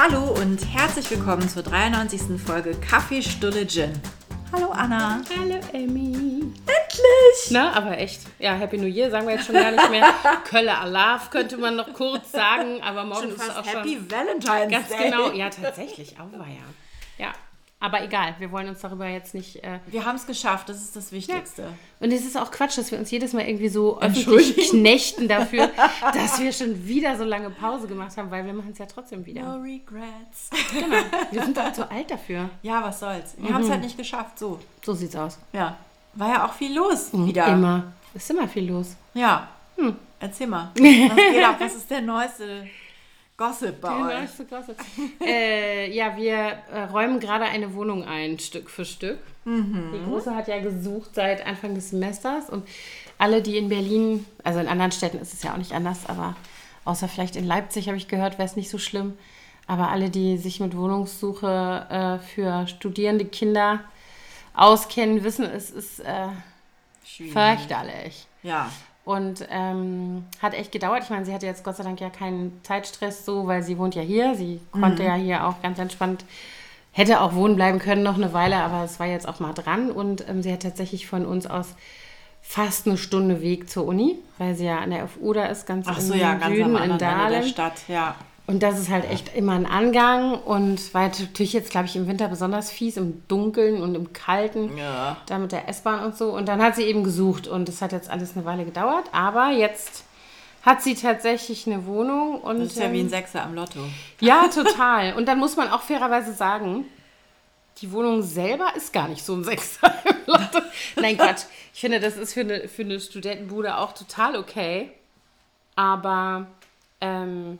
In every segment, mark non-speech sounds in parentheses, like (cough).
Hallo und herzlich willkommen zur 93. Folge Kaffee Stulle Gin. Hallo Anna. Hallo Emmy. Endlich! Na, aber echt. Ja, Happy New Year sagen wir jetzt schon gar nicht mehr. (laughs) Kölle Alaf könnte man noch kurz sagen, aber morgen Schon ist es fast auch Happy schon. Valentine's Ganz Day. genau. Ja, tatsächlich. Auch war ja. Ja. Aber egal, wir wollen uns darüber jetzt nicht. Äh, Wir haben es geschafft, das ist das Wichtigste. und es ist auch Quatsch, dass wir uns jedes Mal irgendwie so öffentlich knechten dafür, (laughs) dass wir schon wieder so lange Pause gemacht haben, weil wir machen es ja trotzdem wieder. No regrets. Genau. Wir sind doch zu alt dafür. Ja, was soll's. Wir Mhm. haben es halt nicht geschafft, so. So sieht's aus. Ja. War ja auch viel los wieder. Immer. Ist immer viel los. Ja. Hm. Erzähl mal. (laughs) Was geht ab? Was ist der neueste Gossip bei Ja, euch? so Gossip. äh, ja, wir äh, räumen gerade eine Wohnung ein, Stück für Stück. Die Große hat ja gesucht seit Anfang des Semesters und alle, die in Berlin, also in anderen Städten ist es ja auch nicht anders, aber außer vielleicht in Leipzig habe ich gehört, wäre es nicht so schlimm. Aber alle, die sich mit Wohnungssuche äh, für studierende Kinder auskennen, wissen, es ist äh, fürchterlich. Ja. Und ähm, hat echt gedauert. Ich meine, sie hatte jetzt Gott sei Dank ja keinen Zeitstress so, weil sie wohnt ja hier. Sie konnte ja hier auch ganz entspannt, hätte auch wohnen bleiben können noch eine Weile, aber es war jetzt auch mal dran. Und ähm, sie hat tatsächlich von uns aus fast eine Stunde Weg zur Uni, weil sie ja an der FU da ist, ganz Ach im so, ja, ganz Süden, am in Ende der. Stadt. Ja. Und das ist halt echt immer ein Angang und war natürlich jetzt, glaube ich, im Winter besonders fies, im Dunkeln und im Kalten, Ja. da mit der S-Bahn und so. Und dann hat sie eben gesucht und das hat jetzt alles eine Weile gedauert, aber jetzt hat sie tatsächlich eine Wohnung und Das ist ja wie ein ähm, Sechser am Lotto. ja, (laughs) total. Und dann muss man auch fairerweise sagen, die Wohnung selber ist gar nicht so ein Sechser (laughs) im Lotto. Nein, Quatsch. Ich finde, das ist für eine, für eine Studentenbude auch total okay. Aber ähm,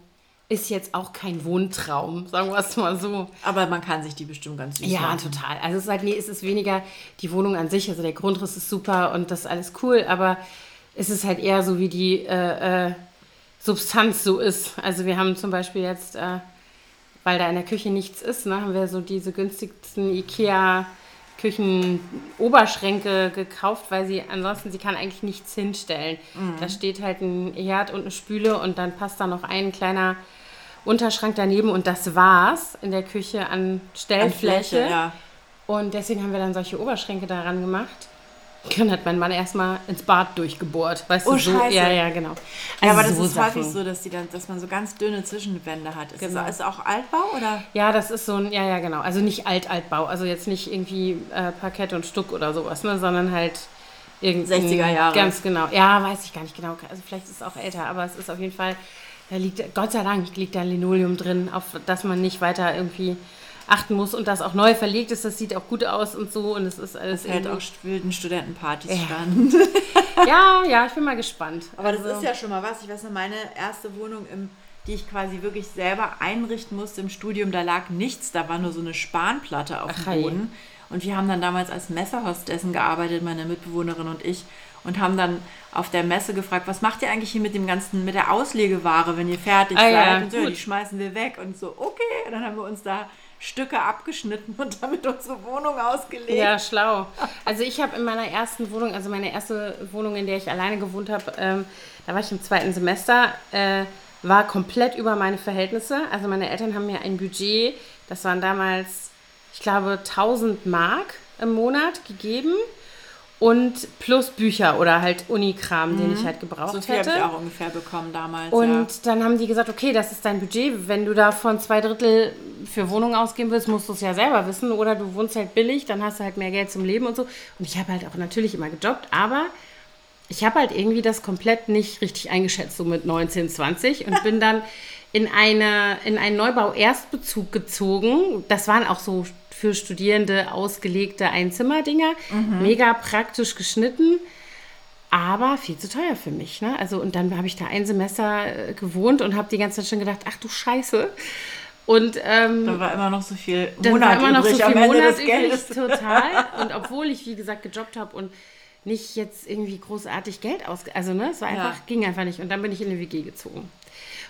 ist jetzt auch kein Wohntraum, sagen wir es mal so. Aber man kann sich die bestimmt ganz süß Ja, machen. total. Also es ist halt, nee, es ist weniger die Wohnung an sich. Also der Grundriss ist super und das ist alles cool, aber es ist halt eher so, wie die äh, äh, Substanz so ist. Also wir haben zum Beispiel jetzt, äh, weil da in der Küche nichts ist, ne, haben wir so diese günstigsten Ikea Küchenoberschränke gekauft, weil sie ansonsten, sie kann eigentlich nichts hinstellen. Da steht halt ein Herd und eine Spüle und dann passt da noch ein kleiner Unterschrank daneben und das war's in der Küche an An Stellfläche. Fläche, ja. Und deswegen haben wir dann solche Oberschränke daran gemacht. Dann hat mein Mann erstmal ins Bad durchgebohrt. Weißt Oh, du, so. Scheiße. Ja, ja, genau. Ja, aber Also das so ist Sachen. häufig so, dass, die dann, dass man so ganz dünne Zwischenwände hat. Ist Genau. das ist auch Altbau oder? Ja, das ist so ein, ja, ja, genau. Also nicht Alt-Altbau. Also jetzt nicht irgendwie äh, Parkett und Stuck oder sowas, ne, sondern halt irgendein. 60er Jahre. Ganz genau. Ja, weiß ich gar nicht genau. Also vielleicht ist es auch älter, aber es ist auf jeden Fall, da liegt, Gott sei Dank liegt da Linoleum drin, auf das man nicht weiter irgendwie achten muss und das auch neu verlegt ist. Das sieht auch gut aus und so und es ist alles Hält irgendwie- auch wilden Studentenpartys Ja. stand. (laughs) Ja, ja, ich bin mal gespannt. Aber das Also- ist ja schon mal was. Ich weiß noch, meine erste Wohnung, im, die ich quasi wirklich selber einrichten musste im Studium, da lag nichts. Da war nur so eine Spanplatte auf dem. Boden. Und wir haben dann damals als Messerhostessen gearbeitet, meine Mitbewohnerin und ich. Und haben dann auf der Messe gefragt, was macht ihr eigentlich hier mit dem ganzen, mit der Auslegeware, wenn ihr fertig Ah, seid? ja, und so, ja, die schmeißen wir weg. Und so, okay. Und dann haben wir uns da Stücke abgeschnitten und damit unsere Wohnung ausgelegt. Ja, schlau. Also ich habe in meiner ersten Wohnung, also meine erste Wohnung, in der ich alleine gewohnt habe, ähm, da war ich im zweiten Semester, äh, war komplett über meine Verhältnisse. Also meine Eltern haben mir ein Budget, das waren damals, ich glaube, 1000 Mark im Monat gegeben und plus Bücher oder halt Unikram, den ich halt gebraucht so viel habe hätte. ich auch ungefähr bekommen damals. Und ja. dann haben die gesagt, okay, das ist dein Budget. Wenn du davon zwei Drittel für Wohnung ausgeben willst, musst du es ja selber wissen. Oder du wohnst halt billig, dann hast du halt mehr Geld zum Leben und so. Und ich habe halt auch natürlich immer gejobbt, aber ich habe halt irgendwie das komplett nicht richtig eingeschätzt, so mit 19, 20 und bin dann in, eine, in einen Neubau-Erstbezug gezogen. Das waren auch so für Studierende ausgelegte Einzimmerdinger, mega praktisch geschnitten. Aber viel zu teuer für mich. Ne? Also, und dann habe ich da ein Semester äh, gewohnt und habe die ganze Zeit schon gedacht, ach du Scheiße. Und ähm, Da war immer noch so viel Monat war immer noch so übrig viel Monat übrig, total. Und obwohl ich, wie gesagt, gejobbt habe und nicht jetzt irgendwie großartig Geld aus... Also, ne, es war Ja. einfach, ging einfach nicht. Und dann bin ich in eine WG gezogen.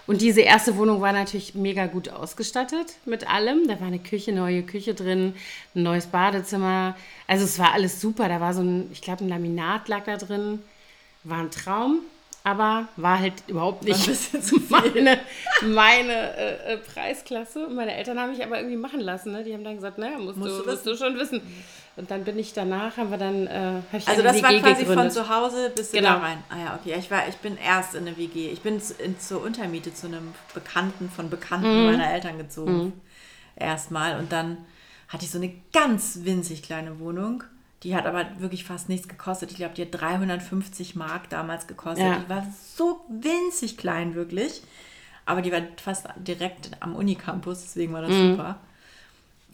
Und diese erste Wohnung war natürlich mega gut ausgestattet mit allem. Da war eine Küche, neue Küche drin, ein neues Badezimmer. Also es war alles super. Da war so ein, ich glaube, ein Laminat lag da drin. War ein Traum. aber war halt überhaupt nicht (laughs) meine, meine äh, äh, Preisklasse. Meine Eltern haben mich aber irgendwie machen lassen. Ne? Die haben dann gesagt, naja, musst, Musst du, du musst du schon wissen. Und dann bin ich danach, haben wir dann, äh, hab ich Also das war WG quasi von gegründet. zu Hause bis Genau. da rein. Ah ja, okay. Ich, war, ich bin erst in eine WG. Ich bin zu, in, zur Untermiete zu einem Bekannten von Bekannten Mhm. meiner Eltern gezogen. Erstmal. Und dann hatte ich so eine ganz winzig kleine Wohnung. Die hat aber wirklich fast nichts gekostet. Ich glaube, die hat 350 Mark damals gekostet. Ja. Die war so winzig klein, wirklich. Aber die war fast direkt am Unicampus, deswegen war das Mhm. super.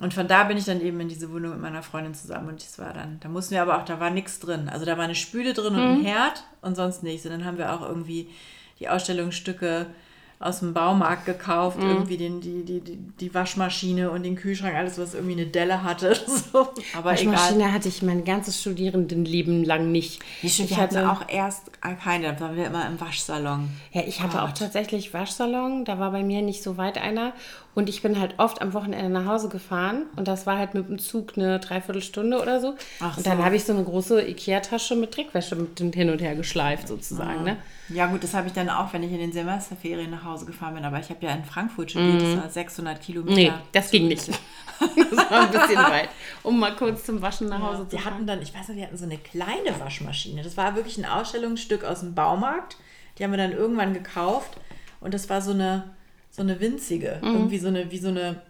Und von da bin ich dann eben in diese Wohnung mit meiner Freundin zusammen und das war dann, da mussten wir aber auch, da war nichts drin. Also da war eine Spüle drin und Mhm. ein Herd und sonst nichts. Und dann haben wir auch irgendwie die Ausstellungsstücke aus dem Baumarkt gekauft, Mhm. irgendwie den, die, die, die, die Waschmaschine und den Kühlschrank, alles, was irgendwie eine Delle hatte. (laughs) So. Aber egal. Waschmaschine hatte ich mein ganzes Studierendenleben lang nicht. Ich ich hatte auch erst keine, da waren wir immer im Waschsalon. Ja, ich hatte auch tatsächlich Waschsalon, da war bei mir nicht so weit einer. Und ich bin halt oft am Wochenende nach Hause gefahren und das war halt mit dem Zug eine Dreiviertelstunde oder so. Ach und dann so. habe ich so eine große Ikea-Tasche mit Dreckwäsche mit hin und her geschleift sozusagen. Ne? Ja gut, das habe ich dann auch, wenn ich in den Semesterferien nach Hause gefahren bin. Aber ich habe ja in Frankfurt studiert, das war 600 Kilometer. Mhm. Nee, das ging nicht. (laughs) das war ein bisschen weit, um mal kurz zum Waschen nach Hause zu Die fahren. hatten dann, ich weiß noch, die hatten so eine kleine Waschmaschine. Das war wirklich ein Ausstellungsstück aus dem Baumarkt. Die haben wir dann irgendwann gekauft. Und das war so eine, so eine winzige. Mhm. Irgendwie so eine, wie so eine,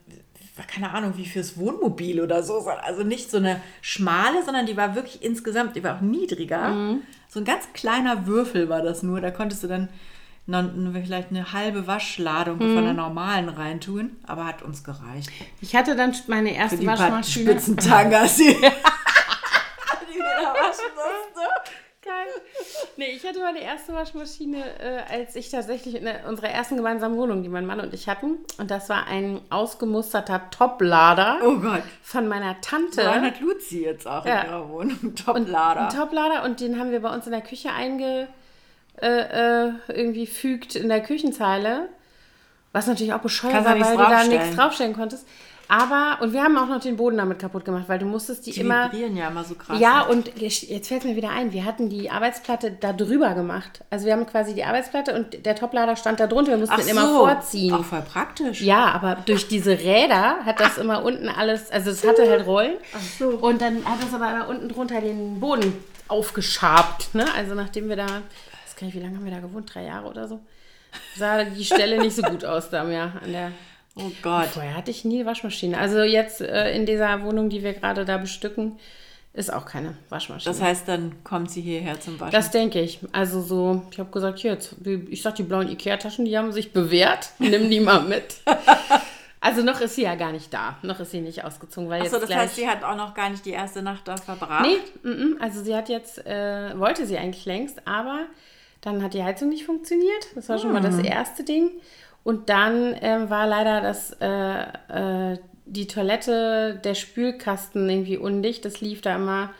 keine Ahnung, wie fürs Wohnmobil oder so. Also nicht so eine schmale, sondern die war wirklich insgesamt, die war auch niedriger. Mhm. So ein ganz kleiner Würfel war das nur. Da konntest du dann vielleicht eine halbe Waschladung Mhm. von der normalen reintun. Aber hat uns gereicht. Ich hatte dann meine erste Waschmaschine. Spitzentangas, (laughs) die, die wir da waschen mussten. Geil. (laughs) Nee, ich hatte meine erste Waschmaschine, äh, als ich tatsächlich in der, unserer ersten gemeinsamen Wohnung, die mein Mann und ich hatten. Und das war ein ausgemusterter Toplader Oh Gott. von meiner Tante. Einen hat Luzi jetzt auch Ja. in ihrer Wohnung. Top-Lader. Ein Toplader und den haben wir bei uns in der Küche einge äh, äh, irgendwie fügt in der Küchenzeile. Was natürlich auch bescheuert war, weil du da nichts draufstellen konntest. Aber, und wir haben auch noch den Boden damit kaputt gemacht, weil du musstest die, die immer. vibrieren ja immer so krass. Ja, und jetzt fällt mir wieder ein, wir hatten die Arbeitsplatte da drüber gemacht. Also wir haben quasi die Arbeitsplatte und der Toplader stand da drunter. Wir mussten Ach den immer so. vorziehen. Auch voll praktisch. Ja, aber durch diese Räder hat das immer unten alles, also es hatte halt Rollen. Ach so. Und dann hat das aber immer unten drunter den Boden aufgeschabt. Ne? Also nachdem wir da, ich weiß gar nicht, wie lange haben wir da gewohnt? Drei Jahre oder so? Sah die Stelle nicht so gut aus da mehr an der. Oh Gott. Vorher hatte ich nie Waschmaschine. Also jetzt äh, in dieser Wohnung, die wir gerade da bestücken, ist auch keine Waschmaschine. Das heißt, dann kommt sie hierher zum Waschen. Das denke ich. Also so, ich habe gesagt, hier, jetzt, ich sag, die blauen Ikea-Taschen, die haben sich bewährt. Nimm die mal mit. (laughs) Also noch ist sie ja gar nicht da. Noch ist sie nicht ausgezogen, weil Achso, das gleich... heißt, sie hat auch noch gar nicht die erste Nacht da verbracht. nee, mm, mm, also sie hat jetzt, äh, wollte sie eigentlich längst, aber dann hat die Heizung nicht funktioniert. Das war schon mal das erste Ding. Und dann ähm, war leider das, äh, äh, die Toilette, der Spülkasten irgendwie undicht. Das lief da immer.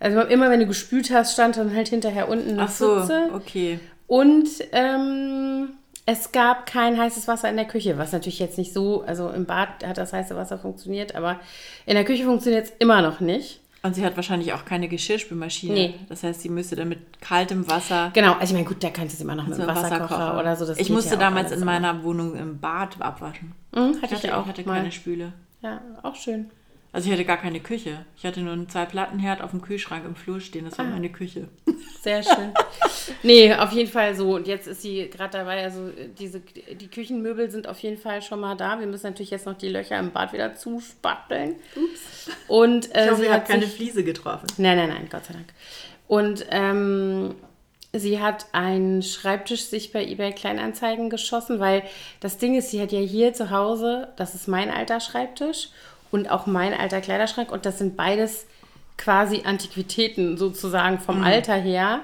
Also immer wenn du gespült hast, stand dann halt hinterher unten eine Ach so, Pfütze. okay. Und ähm, es gab kein heißes Wasser in der Küche, was natürlich jetzt nicht so, also im Bad hat das heiße Wasser funktioniert, aber in der Küche funktioniert es immer noch nicht. Und sie hat wahrscheinlich auch keine Geschirrspülmaschine. Nee. Das heißt, sie müsste dann mit kaltem Wasser Genau, also ich meine, gut, da du es immer noch mit so dem Wasserkocher, oder so. Das ich musste ja damals in meiner Wohnung im Bad abwaschen. Mhm, Ich hatte hatte, ich auch hatte mal. keine Spüle. Ja, auch schön. Also ich hatte gar keine Küche. Ich hatte nur einen Zwei-Plattenherd auf dem Kühlschrank im Flur stehen. Das war Ah. meine Küche. Sehr schön. (laughs) nee, auf jeden Fall so. Und jetzt ist sie gerade dabei, also diese, die Küchenmöbel sind auf jeden Fall schon mal da. Wir müssen natürlich jetzt noch die Löcher im Bad wieder zuspachteln. Ups. Und äh, Ich hoffe, sie hat hat keine sich, Fliese getroffen. Nein, nein, nein, Gott sei Dank. Und ähm, sie hat einen Schreibtisch sich bei eBay Kleinanzeigen geschossen, weil das Ding ist, sie hat ja hier zu Hause, das ist mein alter Schreibtisch und auch mein alter Kleiderschrank und das sind beides quasi Antiquitäten sozusagen vom Alter her.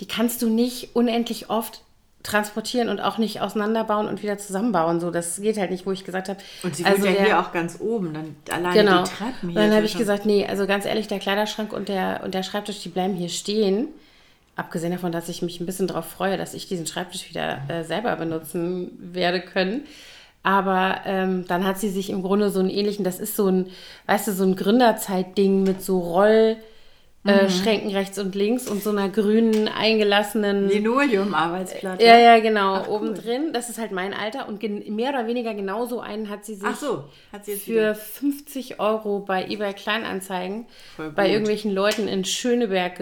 Die kannst du nicht unendlich oft transportieren und auch nicht auseinanderbauen und wieder zusammenbauen. So, das geht halt nicht, wo ich gesagt habe. Und sie also ja der- hier auch ganz oben. Dann alleine Genau. die Treppen Und hier. dann ist habe ich gesagt, nee, also ganz ehrlich, der Kleiderschrank und der, und der Schreibtisch, die bleiben hier stehen. Abgesehen davon, dass ich mich ein bisschen darauf freue, dass ich diesen Schreibtisch wieder äh, selber benutzen werde können. Aber ähm, dann hat sie sich im Grunde so einen ähnlichen, das ist so ein, weißt du, so ein Gründerzeitding mit so Roll, äh, Schränken rechts und links und so einer grünen eingelassenen Linoleum-Arbeitsplatte. Ja, ja, genau, Ach, oben cool. drin. Das ist halt mein Alter und mehr oder weniger genauso einen hat sie sich Ach so, hat sie jetzt für wieder. 50 Euro bei eBay Kleinanzeigen bei irgendwelchen Leuten in Schöneberg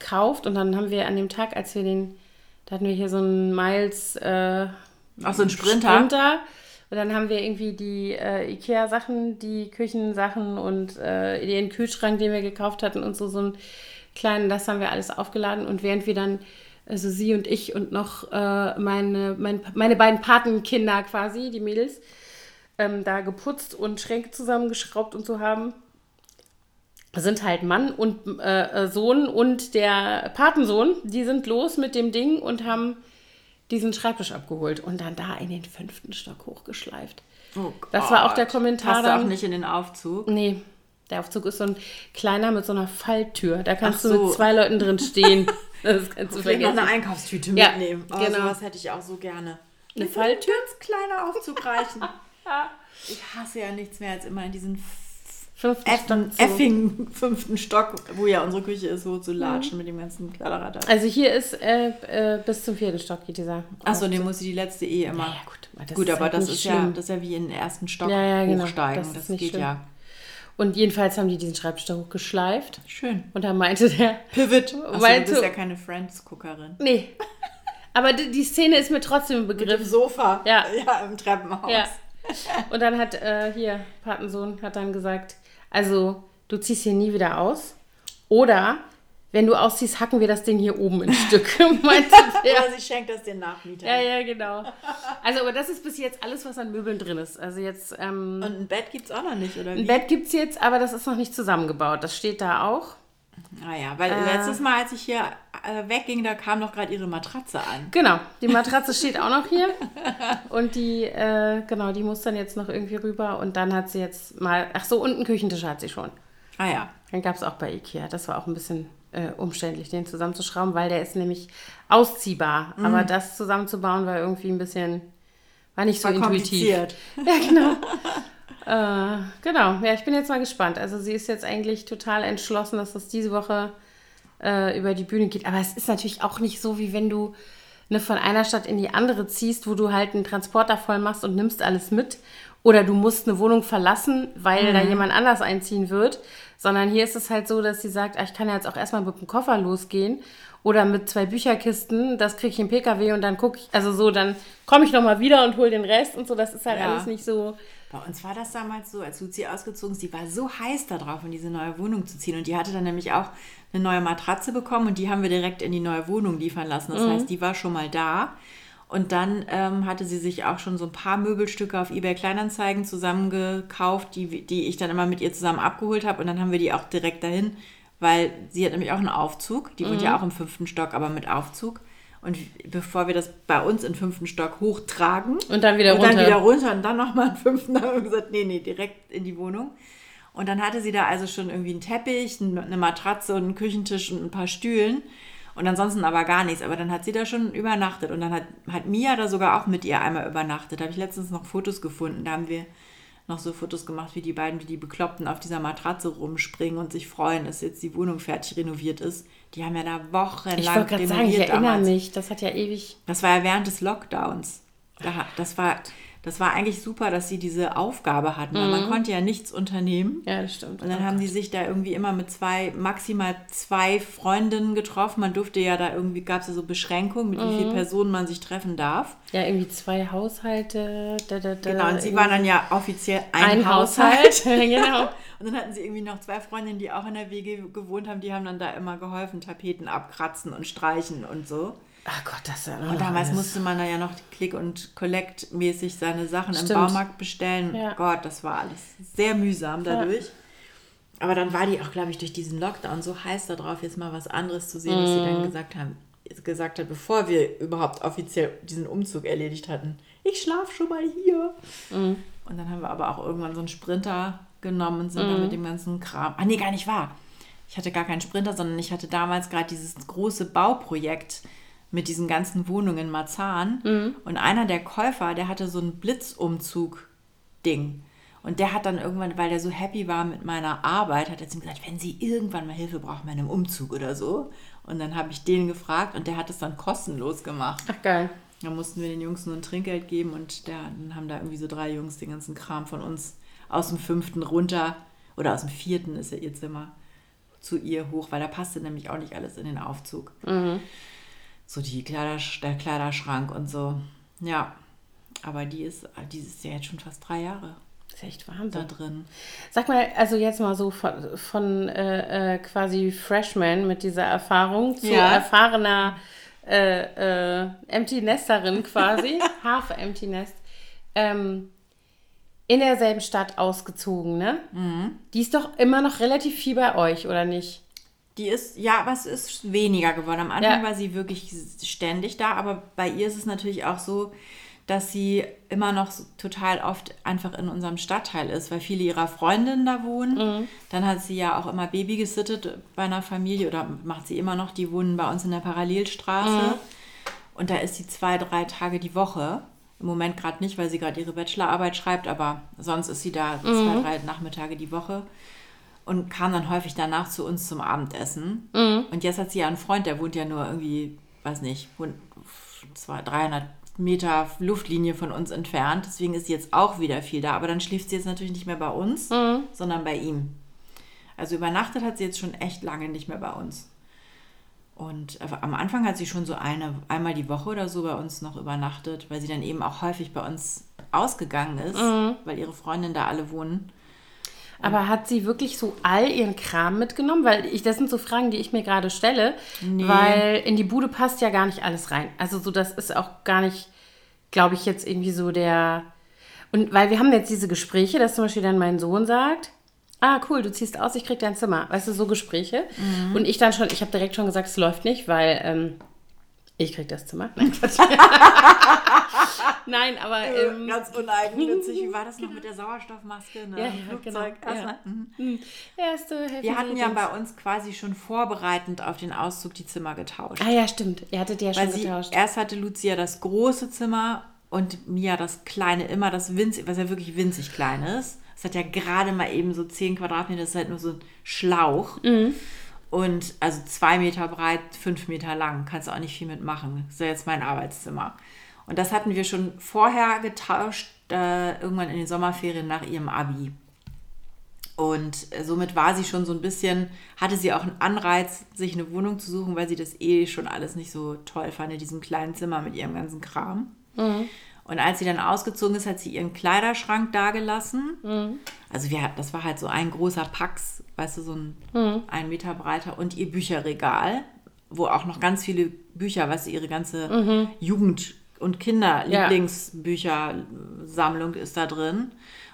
gekauft und dann haben wir an dem Tag, als wir den, da hatten wir hier so einen Miles äh, Ach, so ein Sprinter. Sprinter und dann haben wir irgendwie die äh, Ikea-Sachen, die Küchensachen und äh, den Kühlschrank, den wir gekauft hatten und so, so einen kleinen, das haben wir alles aufgeladen. Und während wir dann, also sie und ich und noch äh, meine, mein, meine beiden Patenkinder quasi, die Mädels, ähm, da geputzt und Schränke zusammengeschraubt und so haben, sind halt Mann und äh, Sohn und der Patensohn, die sind los mit dem Ding und haben diesen Schreibtisch abgeholt und dann da in den fünften Stock hochgeschleift. Oh das war auch der Kommentar. Hast du auch nicht in den Aufzug? Nee, der Aufzug ist so ein kleiner mit so einer Falltür. Da kannst so. du mit zwei Leuten drin stehen. (laughs) Das kannst du vergessen. noch eine Einkaufstüte ja, mitnehmen. Oh, genau. Sowas hätte ich auch so gerne. Eine Falltür? Ein ganz kleiner Aufzug reichen. (laughs) ich hasse ja nichts mehr als immer in diesen fünften Stock Effing (laughs) fünften Stock, wo ja unsere Küche ist, so zu latschen mhm. mit dem ganzen Kladderadat. Also hier ist äh, äh, bis zum vierten Stock geht dieser. Achso, den muss die letzte eh immer. Ja, ja gut. gut, aber halt das, ist ja, das ist ja wie in den ersten Stock ja, ja, genau. hochsteigen. Das, das geht schlimm. ja. Und jedenfalls haben die diesen Schreibtisch hochgeschleift. Schön. Und da meinte der. (laughs) Pivot. Achso, meinte, du bist ja keine Friends-Guckerin. Nee. Aber die, die, Szene ist mir trotzdem im Begriff. Mit dem Sofa. Ja. Ja, im Treppenhaus. Ja. Und dann hat äh, hier, Patensohn hat dann gesagt, also du ziehst hier nie wieder aus. Oder wenn du ausziehst, hacken wir das Ding hier oben in Stück. (laughs) Oder sie schenkt das den Nachmieter. Ja, ja, genau. Also, aber das ist bis jetzt alles, was an Möbeln drin ist. Also jetzt. Ähm, Und ein Bett gibt es auch noch nicht, oder? Wie? Ein Bett gibt es jetzt, aber das ist noch nicht zusammengebaut. Das steht da auch. Naja, ah weil äh, letztes Mal, als ich hier äh, wegging, da kam noch gerade ihre Matratze an. Genau, die (laughs) Matratze steht auch noch hier. Und die, äh, genau, die muss dann jetzt noch irgendwie rüber. Und dann hat sie jetzt mal, ach so, und einen Küchentisch hat sie schon. Ah ja. Den gab es auch bei Ikea. Das war auch ein bisschen äh, umständlich, den zusammenzuschrauben, weil der ist nämlich ausziehbar. Mhm. Aber das zusammenzubauen war irgendwie ein bisschen, war nicht so war intuitiv. (laughs) Ja, genau. (laughs) Äh, genau, ja, ich bin jetzt mal gespannt. Also sie ist jetzt eigentlich total entschlossen, dass das diese Woche äh, über die Bühne geht. Aber es ist natürlich auch nicht so, wie wenn du ne, von einer Stadt in die andere ziehst, wo du halt einen Transporter voll machst und nimmst alles mit. Oder du musst eine Wohnung verlassen, weil mhm. da jemand anders einziehen wird. Sondern hier ist es halt so, dass sie sagt, ah, ich kann ja jetzt auch erstmal mit dem Koffer losgehen oder mit zwei Bücherkisten, das kriege ich im PKW und dann gucke ich, also so, dann komme ich nochmal wieder und hole den Rest und so, das ist halt ja. alles nicht so. Bei uns war das damals so, als Luzi ausgezogen ist, die war so heiß darauf, in diese neue Wohnung zu ziehen und die hatte dann nämlich auch eine neue Matratze bekommen und die haben wir direkt in die neue Wohnung liefern lassen. Das mhm. heißt, die war schon mal da. Und dann ähm, hatte sie sich auch schon so ein paar Möbelstücke auf eBay Kleinanzeigen zusammengekauft, die, die ich dann immer mit ihr zusammen abgeholt habe. Und dann haben wir die auch direkt dahin weil sie hat nämlich auch einen Aufzug. Die mhm. wohnt ja auch im fünften Stock, aber mit Aufzug. Und bevor wir das bei uns im fünften Stock hochtragen und dann wieder und runter, dann wieder runter und dann nochmal im fünften, (laughs) haben wir gesagt, nee, nee, direkt in die Wohnung. Und dann hatte sie da also schon irgendwie einen Teppich, eine Matratze und einen Küchentisch und ein paar Stühlen. Und ansonsten aber gar nichts. Aber dann hat sie da schon übernachtet. Und dann hat, hat Mia da sogar auch mit ihr einmal übernachtet. Da habe ich letztens noch Fotos gefunden. Da haben wir noch so Fotos gemacht, wie die beiden, wie die Bekloppten auf dieser Matratze rumspringen und sich freuen, dass jetzt die Wohnung fertig renoviert ist. Die haben ja da wochenlang ich. Sagen, ich erinnere damals. mich, das hat ja ewig. Das war ja während des Lockdowns. Das war das war eigentlich super, dass sie diese Aufgabe hatten, weil man mhm. konnte ja nichts unternehmen. Ja, das stimmt. Und dann oh haben Gott. die sich da irgendwie immer mit zwei, maximal zwei Freundinnen getroffen. Man durfte ja da irgendwie, gab es ja so Beschränkungen, mit mhm. wie vielen Personen man sich treffen darf. Ja, irgendwie zwei Haushalte. Da, da, da, genau, und sie waren dann ja offiziell ein, ein Haushalt. Haushalt. (laughs) genau. (laughs) Und dann hatten sie irgendwie noch zwei Freundinnen, die auch in der WG gewohnt haben, die haben dann da immer geholfen, Tapeten abkratzen und streichen und so. Ach Gott, das ist ja Und damals alles. musste man da ja noch Click- und Collect-mäßig seine Sachen Stimmt. im Baumarkt bestellen. Ja. Gott, das war alles sehr mühsam dadurch. Ja. Aber dann war die auch, glaube ich, durch diesen Lockdown so heiß darauf, jetzt mal was anderes zu sehen, mhm. dass sie dann mhm. gesagt haben, gesagt hat, bevor wir überhaupt offiziell diesen Umzug erledigt hatten, ich schlafe schon mal hier. Mhm. Und dann haben wir aber auch irgendwann so einen Sprinter genommen und sind mhm. dann mit dem ganzen Kram. Ah, nee, gar nicht wahr. Ich hatte gar keinen Sprinter, sondern ich hatte damals gerade dieses große Bauprojekt mit diesen ganzen Wohnungen in Marzahn. Mhm. Und einer der Käufer, der hatte so ein Blitzumzug-Ding. Und der hat dann irgendwann, weil der so happy war mit meiner Arbeit, hat er zu ihm gesagt, wenn Sie irgendwann mal Hilfe brauchen bei einem Umzug oder so. Und dann habe ich den gefragt und der hat es dann kostenlos gemacht. Ach geil. Da mussten wir den Jungs nur ein Trinkgeld geben und der, dann haben da irgendwie so drei Jungs den ganzen Kram von uns aus dem fünften runter oder aus dem vierten ist ja ihr Zimmer zu ihr hoch, weil da passte nämlich auch nicht alles in den Aufzug. Mhm. So die Kleidersch der Kleiderschrank und so. Ja, aber die ist, die ist ja jetzt schon fast drei Jahre. Das ist echt Wahnsinn. Da drin. Sag mal, also jetzt mal so von, von äh, äh, quasi Freshman mit dieser Erfahrung zu ja. erfahrener äh, äh Empty Nesterin quasi, (laughs) Hafe Empty Nest. Ähm, in derselben Stadt ausgezogen, ne? Mhm. Die ist doch immer noch relativ viel bei euch, oder nicht? Die ist, ja, aber es ist weniger geworden. Am Anfang ja. war sie wirklich ständig da, aber bei ihr ist es natürlich auch so, dass sie immer noch total oft einfach in unserem Stadtteil ist, weil viele ihrer Freundinnen da wohnen. Mhm. Dann hat sie ja auch immer Baby gesittet bei einer Familie oder macht sie immer noch. Die wohnen bei uns in der Parallelstraße. Mhm. Und da ist sie zwei, drei Tage die Woche. Im Moment gerade nicht, weil sie gerade ihre Bachelorarbeit schreibt, aber sonst ist sie da mhm. zwei, drei Nachmittage die Woche und kam dann häufig danach zu uns zum Abendessen. Mhm. Und jetzt hat sie ja einen Freund, der wohnt ja nur irgendwie, weiß nicht, 200, 300 Meter Luftlinie von uns entfernt. Deswegen ist sie jetzt auch wieder viel da. Aber dann schläft sie jetzt natürlich nicht mehr bei uns, mhm. sondern bei ihm. Also übernachtet hat sie jetzt schon echt lange nicht mehr bei uns. Und am Anfang hat sie schon so eine, einmal die Woche oder so bei uns noch übernachtet, weil sie dann eben auch häufig bei uns ausgegangen ist, mhm. weil ihre Freundinnen da alle wohnen. Aber hat sie wirklich so all ihren Kram mitgenommen? Weil ich, das sind so Fragen, die ich mir gerade stelle. Nee. Weil in die Bude passt ja gar nicht alles rein. Also so, das ist auch gar nicht, glaube ich, jetzt irgendwie so der. Und weil wir haben jetzt diese Gespräche, dass zum Beispiel dann mein Sohn sagt, ah cool, du ziehst aus, ich krieg dein Zimmer. Weißt du, so Gespräche. Mhm. Und ich dann schon, ich habe direkt schon gesagt, es läuft nicht, weil ähm, ich krieg das Zimmer. Nein, (laughs) (laughs) Nein, aber. Ähm, Ganz uneigennützig. Wie war das noch (laughs) mit der Sauerstoffmaske? Ne? Ja, ja genau. Ja. Mhm. Erste Wir hatten ja bei uns quasi schon vorbereitend auf den Auszug die Zimmer getauscht. Ah ja, stimmt. Ihr hattet ja schon getauscht. Erst hatte Lucia das große Zimmer und Mia das kleine, immer das winzig, was ja wirklich winzig klein ist. Es hat ja gerade mal eben so 10 Quadratmeter, das ist halt nur so ein Schlauch. Mhm. Und also zwei Meter breit, fünf Meter lang. Kannst du auch nicht viel mitmachen. Das ist ja jetzt mein Arbeitszimmer. Und das hatten wir schon vorher getauscht, äh, irgendwann in den Sommerferien nach ihrem Abi. Und äh, somit war sie schon so ein bisschen, hatte sie auch einen Anreiz, sich eine Wohnung zu suchen, weil sie das eh schon alles nicht so toll fand in diesem kleinen Zimmer mit ihrem ganzen Kram. Mhm. Und als sie dann ausgezogen ist, hat sie ihren Kleiderschrank dagelassen. Mhm. Also wir, das war halt so ein großer Pax, weißt du, so ein, mhm. ein Meter breiter und ihr Bücherregal, wo auch noch ganz viele Bücher, weißt du, ihre ganze mhm. Jugend- und Kinderlieblingsbüchersammlung ist da drin.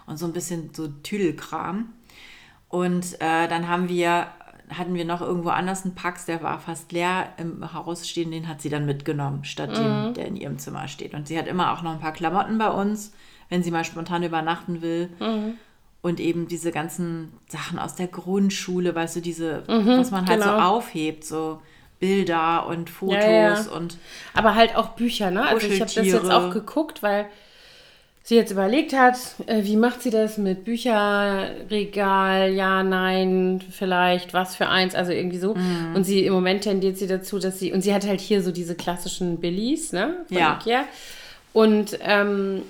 Und so ein bisschen so Tüdelkram. Und äh, dann haben wir hatten wir noch irgendwo anders einen Pax, der war fast leer im Haus stehen, den hat sie dann mitgenommen, statt mhm. dem, der in ihrem Zimmer steht. Und sie hat immer auch noch ein paar Klamotten bei uns, wenn sie mal spontan übernachten will. Mhm. Und eben diese ganzen Sachen aus der Grundschule, weißt du, diese, mhm, was man halt genau. so aufhebt, so Bilder und Fotos ja, ja. und. Aber halt auch Bücher, ne? Also ich habe das jetzt auch geguckt, weil sie jetzt überlegt hat, äh, wie macht sie das mit Bücherregal, ja, nein, vielleicht, was für eins, also irgendwie so. Mhm. Und sie im Moment tendiert sie dazu, dass sie, und sie hat halt hier so diese klassischen Billies, ne? Von ja. Ikea. Und ähm,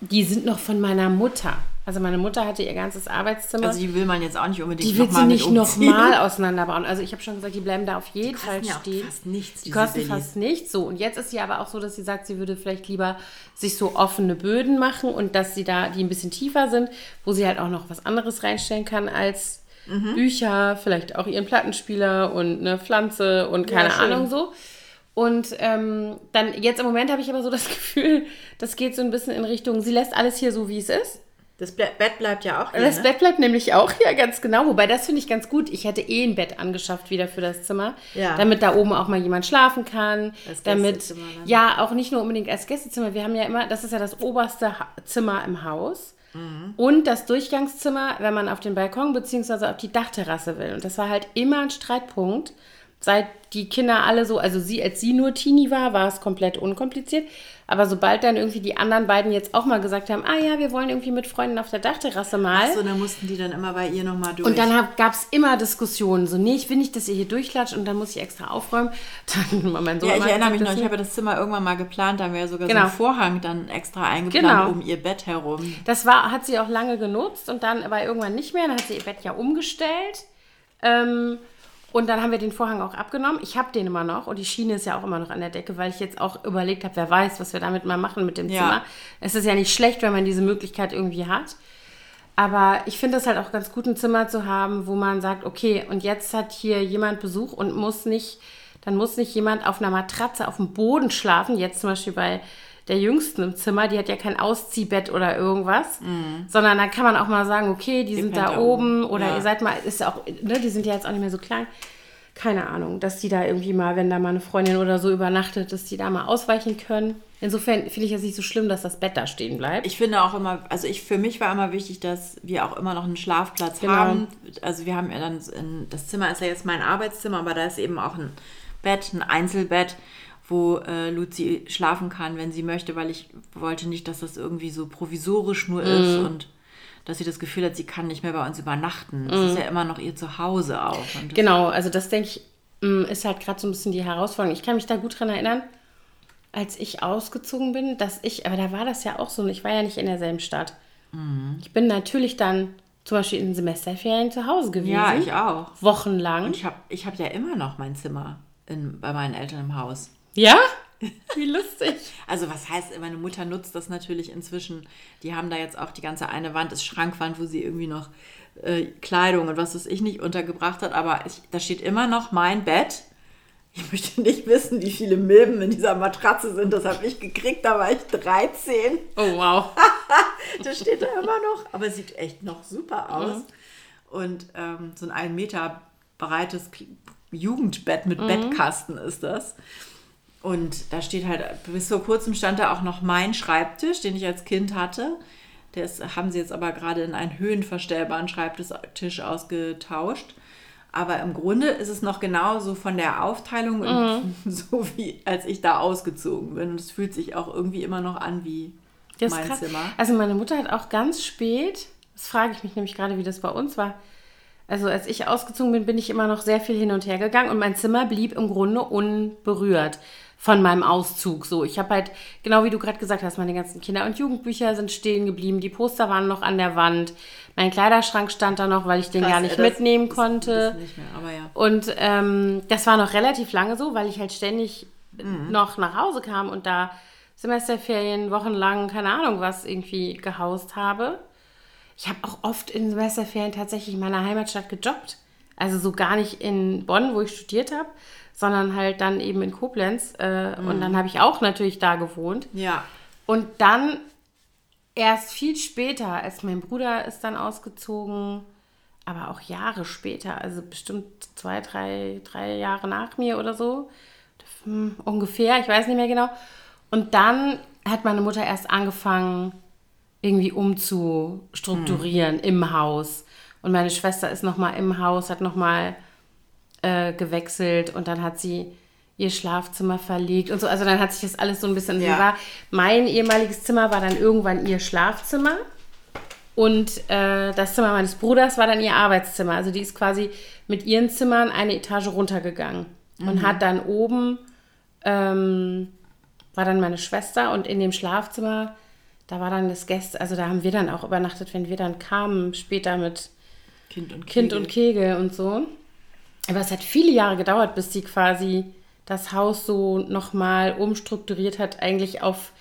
die sind noch von meiner Mutter. Also meine Mutter hatte ihr ganzes Arbeitszimmer. Also die will man jetzt auch nicht unbedingt Die will sie nicht nochmal auseinanderbauen. Also ich habe schon gesagt, die bleiben da auf jeden die Fall ja stehen. fast nichts. Die kosten fast nichts. So und jetzt ist sie aber auch so, dass sie sagt, sie würde vielleicht lieber sich so offene Böden machen und dass sie da die ein bisschen tiefer sind, wo sie halt auch noch was anderes reinstellen kann als mhm. Bücher, vielleicht auch ihren Plattenspieler und eine Pflanze und keine ja, Ahnung so. Und ähm, dann jetzt im Moment habe ich aber so das (laughs) Gefühl, das geht so ein bisschen in Richtung, sie lässt alles hier so, wie es ist. Das Bett bleibt ja auch hier. Das ne? Bett bleibt nämlich auch hier, ganz genau. Wobei, das finde ich ganz gut. Ich hätte eh ein Bett angeschafft wieder für das Zimmer. Ja. Damit da oben auch mal jemand schlafen kann. Als damit, ja, auch nicht nur unbedingt als Gästezimmer. Wir haben ja immer, das ist ja das oberste Zimmer im Haus. Mhm. Und das Durchgangszimmer, wenn man auf den Balkon bzw. auf die Dachterrasse will. Und das war halt immer ein Streitpunkt seit die Kinder alle so, also sie, als sie nur Teenie war, war es komplett unkompliziert. Aber sobald dann irgendwie die anderen beiden jetzt auch mal gesagt haben, ah ja, wir wollen irgendwie mit Freunden auf der Dachterrasse mal. Ach so, dann mussten die dann immer bei ihr nochmal durch. Und dann gab es immer Diskussionen. So, nee, ich will nicht, dass ihr hier durchlatscht und dann muss ich extra aufräumen. (laughs) Dann mein Sohn Ja, ich erinnere mich noch, ich habe das Zimmer irgendwann mal geplant, da haben wir ja sogar genau. so einen Vorhang dann extra eingeplant genau. um ihr Bett herum. Das war, hat sie auch lange genutzt und dann war irgendwann nicht mehr. Dann hat sie ihr Bett ja umgestellt. Ähm, und dann haben wir den Vorhang auch abgenommen. Ich habe den immer noch und die Schiene ist ja auch immer noch an der Decke, weil ich jetzt auch überlegt habe, wer weiß, was wir damit mal machen mit dem ja. Zimmer. Es ist ja nicht schlecht, wenn man diese Möglichkeit irgendwie hat. Aber ich finde es halt auch ganz gut, ein Zimmer zu haben, wo man sagt, okay, und jetzt hat hier jemand Besuch und muss nicht, dann muss nicht jemand auf einer Matratze auf dem Boden schlafen. Jetzt zum Beispiel bei der Jüngsten im Zimmer, die hat ja kein Ausziehbett oder irgendwas, mm. sondern dann kann man auch mal sagen, okay, die, die sind da oben oder ja. ihr seid mal, ist auch, ne, die sind ja jetzt auch nicht mehr so klein keine Ahnung, dass die da irgendwie mal, wenn da mal eine Freundin oder so übernachtet, dass die da mal ausweichen können. Insofern finde ich es nicht so schlimm, dass das Bett da stehen bleibt. Ich finde auch immer, also ich für mich war immer wichtig, dass wir auch immer noch einen Schlafplatz genau. haben. Also wir haben ja dann, in, das Zimmer ist ja jetzt mein Arbeitszimmer, aber da ist eben auch ein Bett, ein Einzelbett, wo äh, Luzi schlafen kann, wenn sie möchte, weil ich wollte nicht, dass das irgendwie so provisorisch nur ist mhm. und dass sie das Gefühl hat, sie kann nicht mehr bei uns übernachten. Das mhm. ist ja immer noch ihr Zuhause auch. genau, also das denke ich, mm, ist halt gerade so ein bisschen die Herausforderung. Ich kann mich da gut dran erinnern, als ich ausgezogen bin, dass ich, aber da war das ja auch so, ich war ja nicht in derselben Stadt. Mhm. Ich bin natürlich dann zum Beispiel in Semesterferien zu Hause gewesen. Ja, ich auch. Wochenlang. Und ich habe ich hab ja immer noch mein Zimmer in, bei meinen Eltern im Haus. Ja? (laughs) Wie lustig. Also was heißt, meine Mutter nutzt das natürlich inzwischen. Die haben da jetzt auch die ganze eine Wand, ist Schrankwand, wo sie irgendwie noch äh, Kleidung und was weiß ich nicht untergebracht hat. Aber ich, da steht immer noch mein Bett. Ich möchte nicht wissen, wie viele Milben in dieser Matratze sind. Das habe ich gekriegt, da war ich 13. Oh wow. (laughs) das steht da immer noch. Aber es sieht echt noch super aus. Mhm. Und ähm, so ein ein Meter breites Jugendbett mit mhm. Bettkasten ist das. Und da steht halt, bis vor kurzem stand da auch noch mein Schreibtisch, den ich als Kind hatte. Ist, haben sie jetzt aber gerade in einen höhenverstellbaren Schreibtisch ausgetauscht. Aber im Grunde ist es noch genauso von der Aufteilung, mhm. (laughs) so wie als ich da ausgezogen bin. Und es fühlt sich auch irgendwie immer noch an wie das mein Zimmer. Also meine Mutter hat auch ganz spät, das frage ich mich nämlich gerade, wie das bei uns war. Also als ich ausgezogen bin, bin ich immer noch sehr viel hin und her gegangen und mein Zimmer blieb im Grunde unberührt von meinem Auszug. So, ich habe halt, genau wie du gerade gesagt hast, meine ganzen Kinder- und Jugendbücher sind stehen geblieben, die Poster waren noch an der Wand, mein Kleiderschrank stand da noch, weil ich den Krass, gar nicht mitnehmen konnte. Nicht mehr, aber ja. Und ähm, das war noch relativ lange so, weil ich halt ständig mhm. noch nach Hause kam und da Semesterferien, wochenlang, keine Ahnung was, irgendwie gehaust habe. Ich habe auch oft in Semesterferien tatsächlich in meiner Heimatstadt gejobbt. Also so gar nicht in Bonn, wo ich studiert habe, sondern halt dann eben in Koblenz. Äh, mhm. Und dann habe ich auch natürlich da gewohnt. Ja. Und dann erst viel später, als mein Bruder ist dann ausgezogen, aber auch Jahre später, also bestimmt zwei, drei, drei Jahre nach mir oder so, hm, ungefähr, ich weiß nicht mehr genau. Und dann hat meine Mutter erst angefangen, irgendwie umzustrukturieren hm. im Haus. Und meine Schwester ist noch mal im Haus, hat noch mal äh, gewechselt und dann hat sie ihr Schlafzimmer verlegt und so. Also dann hat sich das alles so ein bisschen. Ja. War, mein ehemaliges Zimmer war dann irgendwann ihr Schlafzimmer und äh, das Zimmer meines Bruders war dann ihr Arbeitszimmer. Also die ist quasi mit ihren Zimmern eine Etage runtergegangen mhm. und hat dann oben ähm, war dann meine Schwester und in dem Schlafzimmer da war dann das Gäste, also da haben wir dann auch übernachtet, wenn wir dann kamen später mit Kind und Kegel, kind und, Kegel und so. Aber es hat viele Jahre gedauert, bis sie quasi das Haus so nochmal umstrukturiert hat, eigentlich auf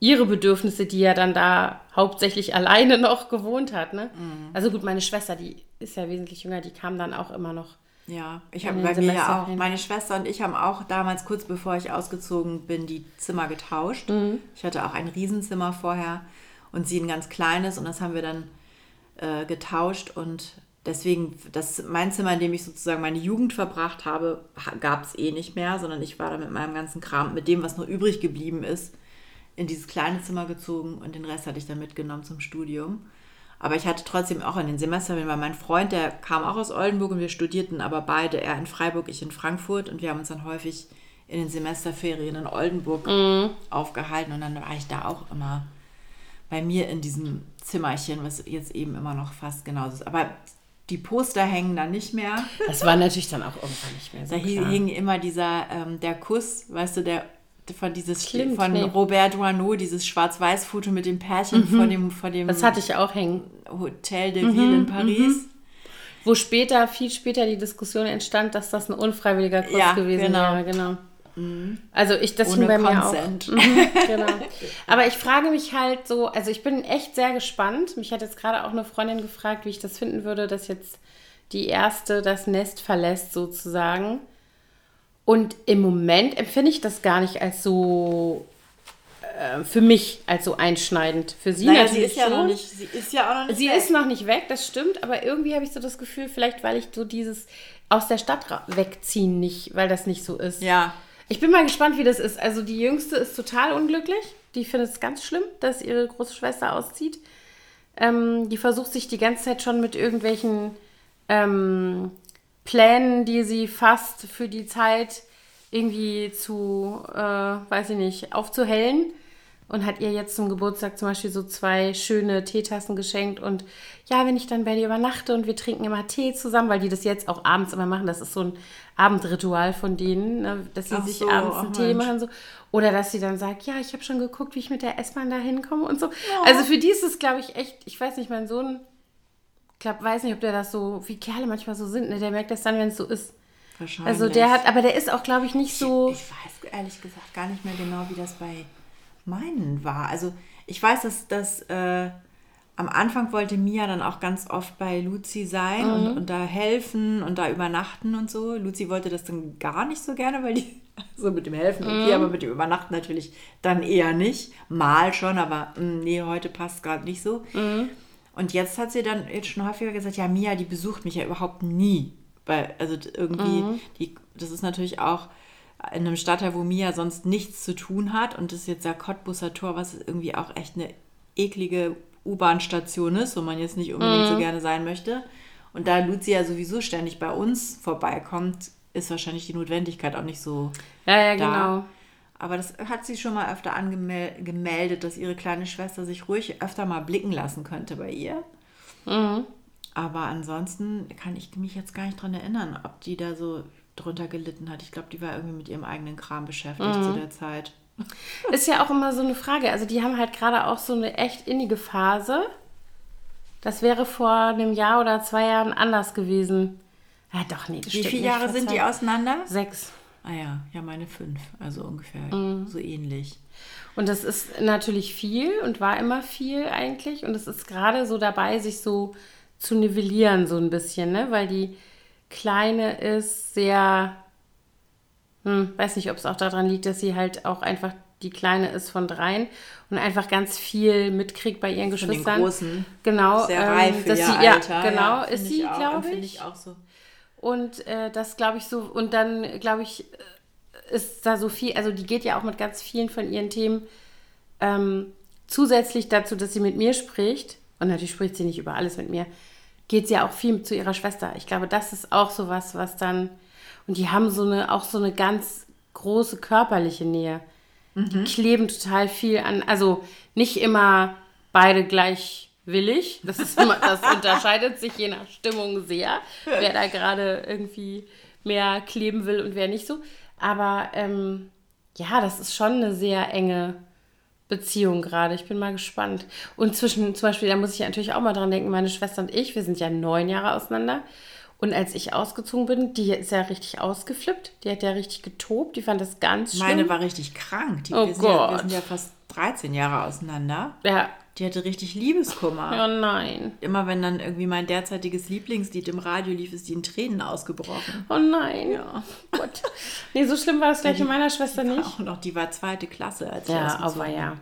ihre Bedürfnisse, die ja dann da hauptsächlich alleine (laughs) noch gewohnt hat. Ne? Mhm. Also gut, meine Schwester, die ist ja wesentlich jünger, die kam dann auch immer noch. Ja, ich habe bei mir auch, meine Schwester und ich haben auch damals, kurz bevor ich ausgezogen bin, die Zimmer getauscht. Mhm. Ich hatte auch ein Riesenzimmer vorher und sie ein ganz kleines und das haben wir dann äh, getauscht und deswegen, das, mein Zimmer, in dem ich sozusagen meine Jugend verbracht habe, gab es eh nicht mehr, sondern ich war da mit meinem ganzen Kram, mit dem, was noch übrig geblieben ist, in dieses kleine Zimmer gezogen und den Rest hatte ich dann mitgenommen zum Studium. Aber ich hatte trotzdem auch in den Semesterferien, weil mein Freund, der kam auch aus Oldenburg und wir studierten aber beide, er in Freiburg, ich in Frankfurt und wir haben uns dann häufig in den Semesterferien in Oldenburg mhm. aufgehalten und dann war ich da auch immer bei mir in diesem Zimmerchen, was jetzt eben immer noch fast genauso ist. Aber die Poster hängen dann nicht mehr. Das war natürlich dann auch irgendwann nicht mehr so. Da klar. hing immer dieser, ähm, der Kuss, weißt du, der von dieses Stimmt, von nee. Robert Duano, dieses Schwarz-Weiß-Foto mit dem Pärchen mhm. vor dem vor dem Das hatte ich auch hängen. Hotel de Ville mhm, in Paris. Mhm. Wo später, viel später die Diskussion entstand, dass das ein unfreiwilliger Kuss ja, gewesen genau. wäre, genau. Mhm. Also ich, das Ohne bei mir auch. Mhm, genau. Aber ich frage mich halt so, also ich bin echt sehr gespannt. Mich hat jetzt gerade auch eine Freundin gefragt, wie ich das finden würde, dass jetzt die erste das Nest verlässt sozusagen. Und im Moment empfinde ich das gar nicht als so äh, für mich als so einschneidend. Für sie naja, natürlich sie ist ja schon. Noch nicht, sie ist ja auch noch nicht Sie weg. ist noch nicht weg, das stimmt, aber irgendwie habe ich so das Gefühl, vielleicht weil ich so dieses aus der Stadt wegziehen nicht, weil das nicht so ist. Ja. Ich bin mal gespannt, wie das ist. Also die Jüngste ist total unglücklich. Die findet es ganz schlimm, dass ihre große Schwester auszieht. Ähm, die versucht sich die ganze Zeit schon mit irgendwelchen ähm, Plänen, die sie fasst für die Zeit irgendwie zu, äh, weiß ich nicht, aufzuhellen. Und hat ihr jetzt zum Geburtstag zum Beispiel so zwei schöne Teetassen geschenkt. Und ja, wenn ich dann bei dir übernachte und wir trinken immer Tee zusammen, weil die das jetzt auch abends immer machen, das ist so ein Abendritual von denen, ne, dass sie ach sich so, abends einen Tee machen. So. Oder dass sie dann sagt, ja, ich habe schon geguckt, wie ich mit der S-Bahn da hinkomme und so. Ja. Also für die ist es, glaube ich, echt, ich weiß nicht, mein Sohn glaub, weiß nicht, ob der das so, wie Kerle manchmal so sind, ne? Der merkt das dann, wenn es so ist. Wahrscheinlich. Also der hat, aber der ist auch, glaube ich, nicht so. Ich, ich, weiß ehrlich gesagt gar nicht mehr genau, wie das bei meinen war. Also ich weiß, dass, dass äh, am Anfang wollte Mia dann auch ganz oft bei Luzi sein mhm. und, und, da helfen und da übernachten und so. Luzi wollte das dann gar nicht so gerne, weil die (laughs) so mit dem Helfen, okay, mhm. aber mit dem Übernachten natürlich dann eher nicht. Mal schon, aber mh, hm, nee, heute passt gerade nicht so. Mhm. Und jetzt hat sie dann jetzt schon häufiger gesagt, ja, Mia, die besucht mich ja überhaupt nie. Weil, also irgendwie, mhm. die, das ist natürlich auch in einem Stadtteil, wo Mia sonst nichts zu tun hat. Und das ist jetzt der Cottbusser Tor, was irgendwie auch echt eine eklige U-Bahn-Station ist, wo man jetzt nicht unbedingt mhm. so gerne sein möchte. Und da Lucia sowieso ständig bei uns vorbeikommt, ist wahrscheinlich die Notwendigkeit auch nicht so. Ja, ja, da. genau. Aber das hat sie schon mal öfter angemeldet, dass ihre kleine Schwester sich ruhig öfter mal blicken lassen könnte bei ihr. Mhm. Aber ansonsten kann ich mich jetzt gar nicht dran erinnern, ob die da so drunter gelitten hat. Ich glaube, die war irgendwie mit ihrem eigenen Kram beschäftigt mhm. zu der Zeit. (laughs) Ist ja auch immer so eine Frage. Also die haben halt gerade auch so eine echt innige Phase. Das wäre vor einem Jahr oder zwei Jahren anders gewesen. Ja, doch, nee. Wie viele Jahre sind die auseinander? Sechs. Ah ja, ja, meine fünf. Also ungefähr mhm. so ähnlich. Und das ist natürlich viel und war immer viel eigentlich. Und es ist gerade so dabei, sich so zu nivellieren, so ein bisschen, ne? Weil die Kleine ist sehr, hm, weiß nicht, ob es auch daran liegt, dass sie halt auch einfach die Kleine ist von dreien und einfach ganz viel mitkriegt bei ihren Geschwistern. Von den Großen. Genau. Sehr reif ähm, für ihr sie, Alter. Ja, genau, ja, ist sie, glaube ich. ich auch so. Und äh, das glaube ich so, und dann glaube ich, äh, ist da so viel, also die geht ja auch mit ganz vielen von ihren Themen ähm, zusätzlich dazu, dass sie mit mir spricht, und natürlich spricht sie nicht über alles mit mir, geht sie ja auch viel zu ihrer Schwester. Ich glaube, das ist auch so was, was dann, und die haben so eine, auch so eine ganz große körperliche Nähe. Mhm. Die kleben total viel an, also nicht immer beide gleich willig. Das, ist immer, das (laughs) unterscheidet sich je nach Stimmung sehr, wer da gerade irgendwie mehr kleben will und wer nicht so. Aber ähm, ja, das ist schon eine sehr enge Beziehung gerade. Ich bin mal gespannt. Und zwischen, zum Beispiel, da muss ich natürlich auch mal dran denken, meine Schwester und ich, wir sind ja neun Jahre auseinander. Und als ich ausgezogen bin, die ist ja richtig ausgeflippt. Die hat ja richtig getobt. Die fand das ganz schlimm. Meine war richtig krank. Die, oh wir, Gott. Sind ja, wir sind ja fast 13 Jahre auseinander. Ja. Die hatte richtig Liebeskummer. Oh nein. Immer wenn dann irgendwie mein derzeitiges Lieblingslied im Radio lief, ist die in Tränen ausgebrochen. Oh nein. Ja. Gott. Nee, so schlimm war es gleich in meiner Schwester nicht. Auch noch, die war zweite Klasse, als Ja, aber ja.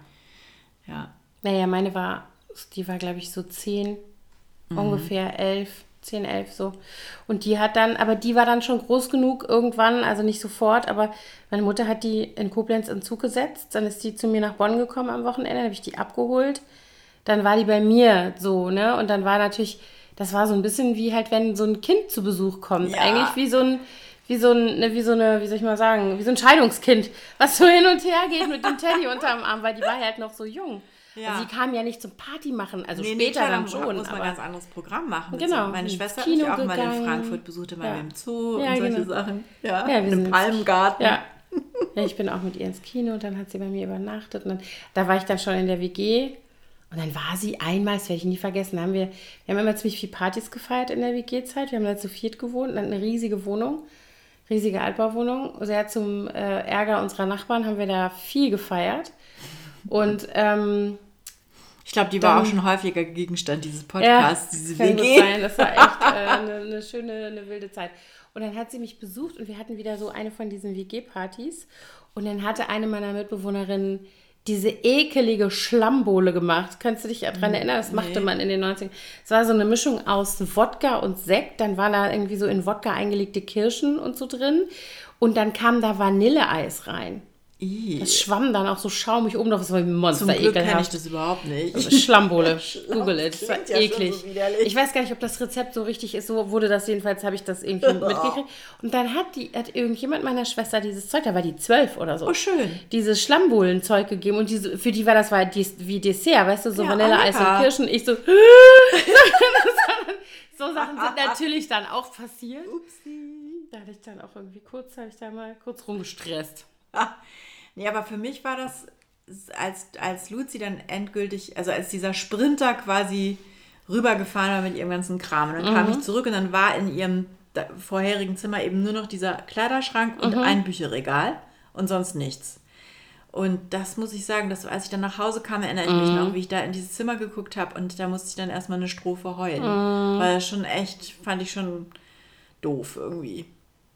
Ja. Naja, meine war, die war, glaube ich, so zehn, mhm. ungefähr elf. 10, 11 so. Und die hat dann, aber die war dann schon groß genug irgendwann, also nicht sofort, aber meine Mutter hat die in Koblenz in Zug gesetzt. Dann ist die zu mir nach Bonn gekommen am Wochenende, habe ich die abgeholt. Dann war die bei mir so, ne? Und dann war natürlich, das war so ein bisschen wie halt, wenn so ein Kind zu Besuch kommt. Ja. Eigentlich wie so ein, wie so, ein, ne, wie so eine, wie soll ich mal sagen, wie so ein Scheidungskind, was so hin und her geht mit dem (laughs) Teddy unterm Arm, weil die war halt noch so jung. Ja. Also die kam ja nicht zum Party machen, also nee, später nee, dann schon. muss man ein ganz anderes Programm machen. Genau. Meine Schwester hat mich auch gegangen. mal in Frankfurt besucht, immer ja. im Zoo ja, und solche genau. Sachen. Ja, ja in Palmgarten. Ja. (laughs) ja, ich bin auch mit ihr ins Kino und dann hat sie bei mir übernachtet. Und dann, da war ich dann schon in der WG. Und dann war sie einmal, das werde ich nie vergessen, haben wir, wir haben immer ziemlich viel Partys gefeiert in der WG-Zeit. Wir haben da zu viert gewohnt und eine riesige Wohnung, riesige Altbauwohnung. Sehr zum äh, Ärger unserer Nachbarn haben wir da viel gefeiert. Und ähm, ich glaube, die war dann, auch schon häufiger Gegenstand dieses Podcasts, ja, diese WG. Sein. Das war echt äh, (laughs) eine, eine schöne, eine wilde Zeit. Und dann hat sie mich besucht und wir hatten wieder so eine von diesen WG-Partys. Und dann hatte eine meiner Mitbewohnerinnen diese ekelige Schlammbohle gemacht. Kannst du dich daran erinnern? Das machte nee. man in den 90ern. Es war so eine Mischung aus Wodka und Sekt. Dann waren da irgendwie so in Wodka eingelegte Kirschen und so drin. Und dann kam da Vanilleeis rein. Das schwamm dann auch so schaumig oben drauf. Das war wie ein Monster. Zum Glück kenne ich das überhaupt nicht. Also Schlammbowle. (laughs) Google it. Das war ja eklig. So ich weiß gar nicht, ob das Rezept so richtig ist. So wurde das jedenfalls, habe ich das irgendwie (laughs) mitgekriegt. Und dann hat, die, hat irgendjemand meiner Schwester dieses Zeug, da war die zwölf oder so. Oh, schön. Dieses Schlammbowlen-Zeug gegeben. Und diese, für die war das war wie Dessert, weißt du, so ja, Vanilleeis und Kirschen. Ich so. (laughs) so Sachen sind natürlich dann auch passiert. Upsi. Da hatte ich dann auch irgendwie kurz, habe ich da mal kurz rumgestresst. Nee, aber für mich war das, als, als Luzi dann endgültig, also als dieser Sprinter quasi rübergefahren war mit ihrem ganzen Kram. Und dann mhm. kam ich zurück und dann war in ihrem vorherigen Zimmer eben nur noch dieser Kleiderschrank und mhm. ein Bücherregal und sonst nichts. Und das muss ich sagen, dass als ich dann nach Hause kam, erinnere ich mich mhm. noch, wie ich da in dieses Zimmer geguckt habe und da musste ich dann erstmal eine Strophe heulen. Mhm. Weil das schon echt, fand ich schon doof irgendwie.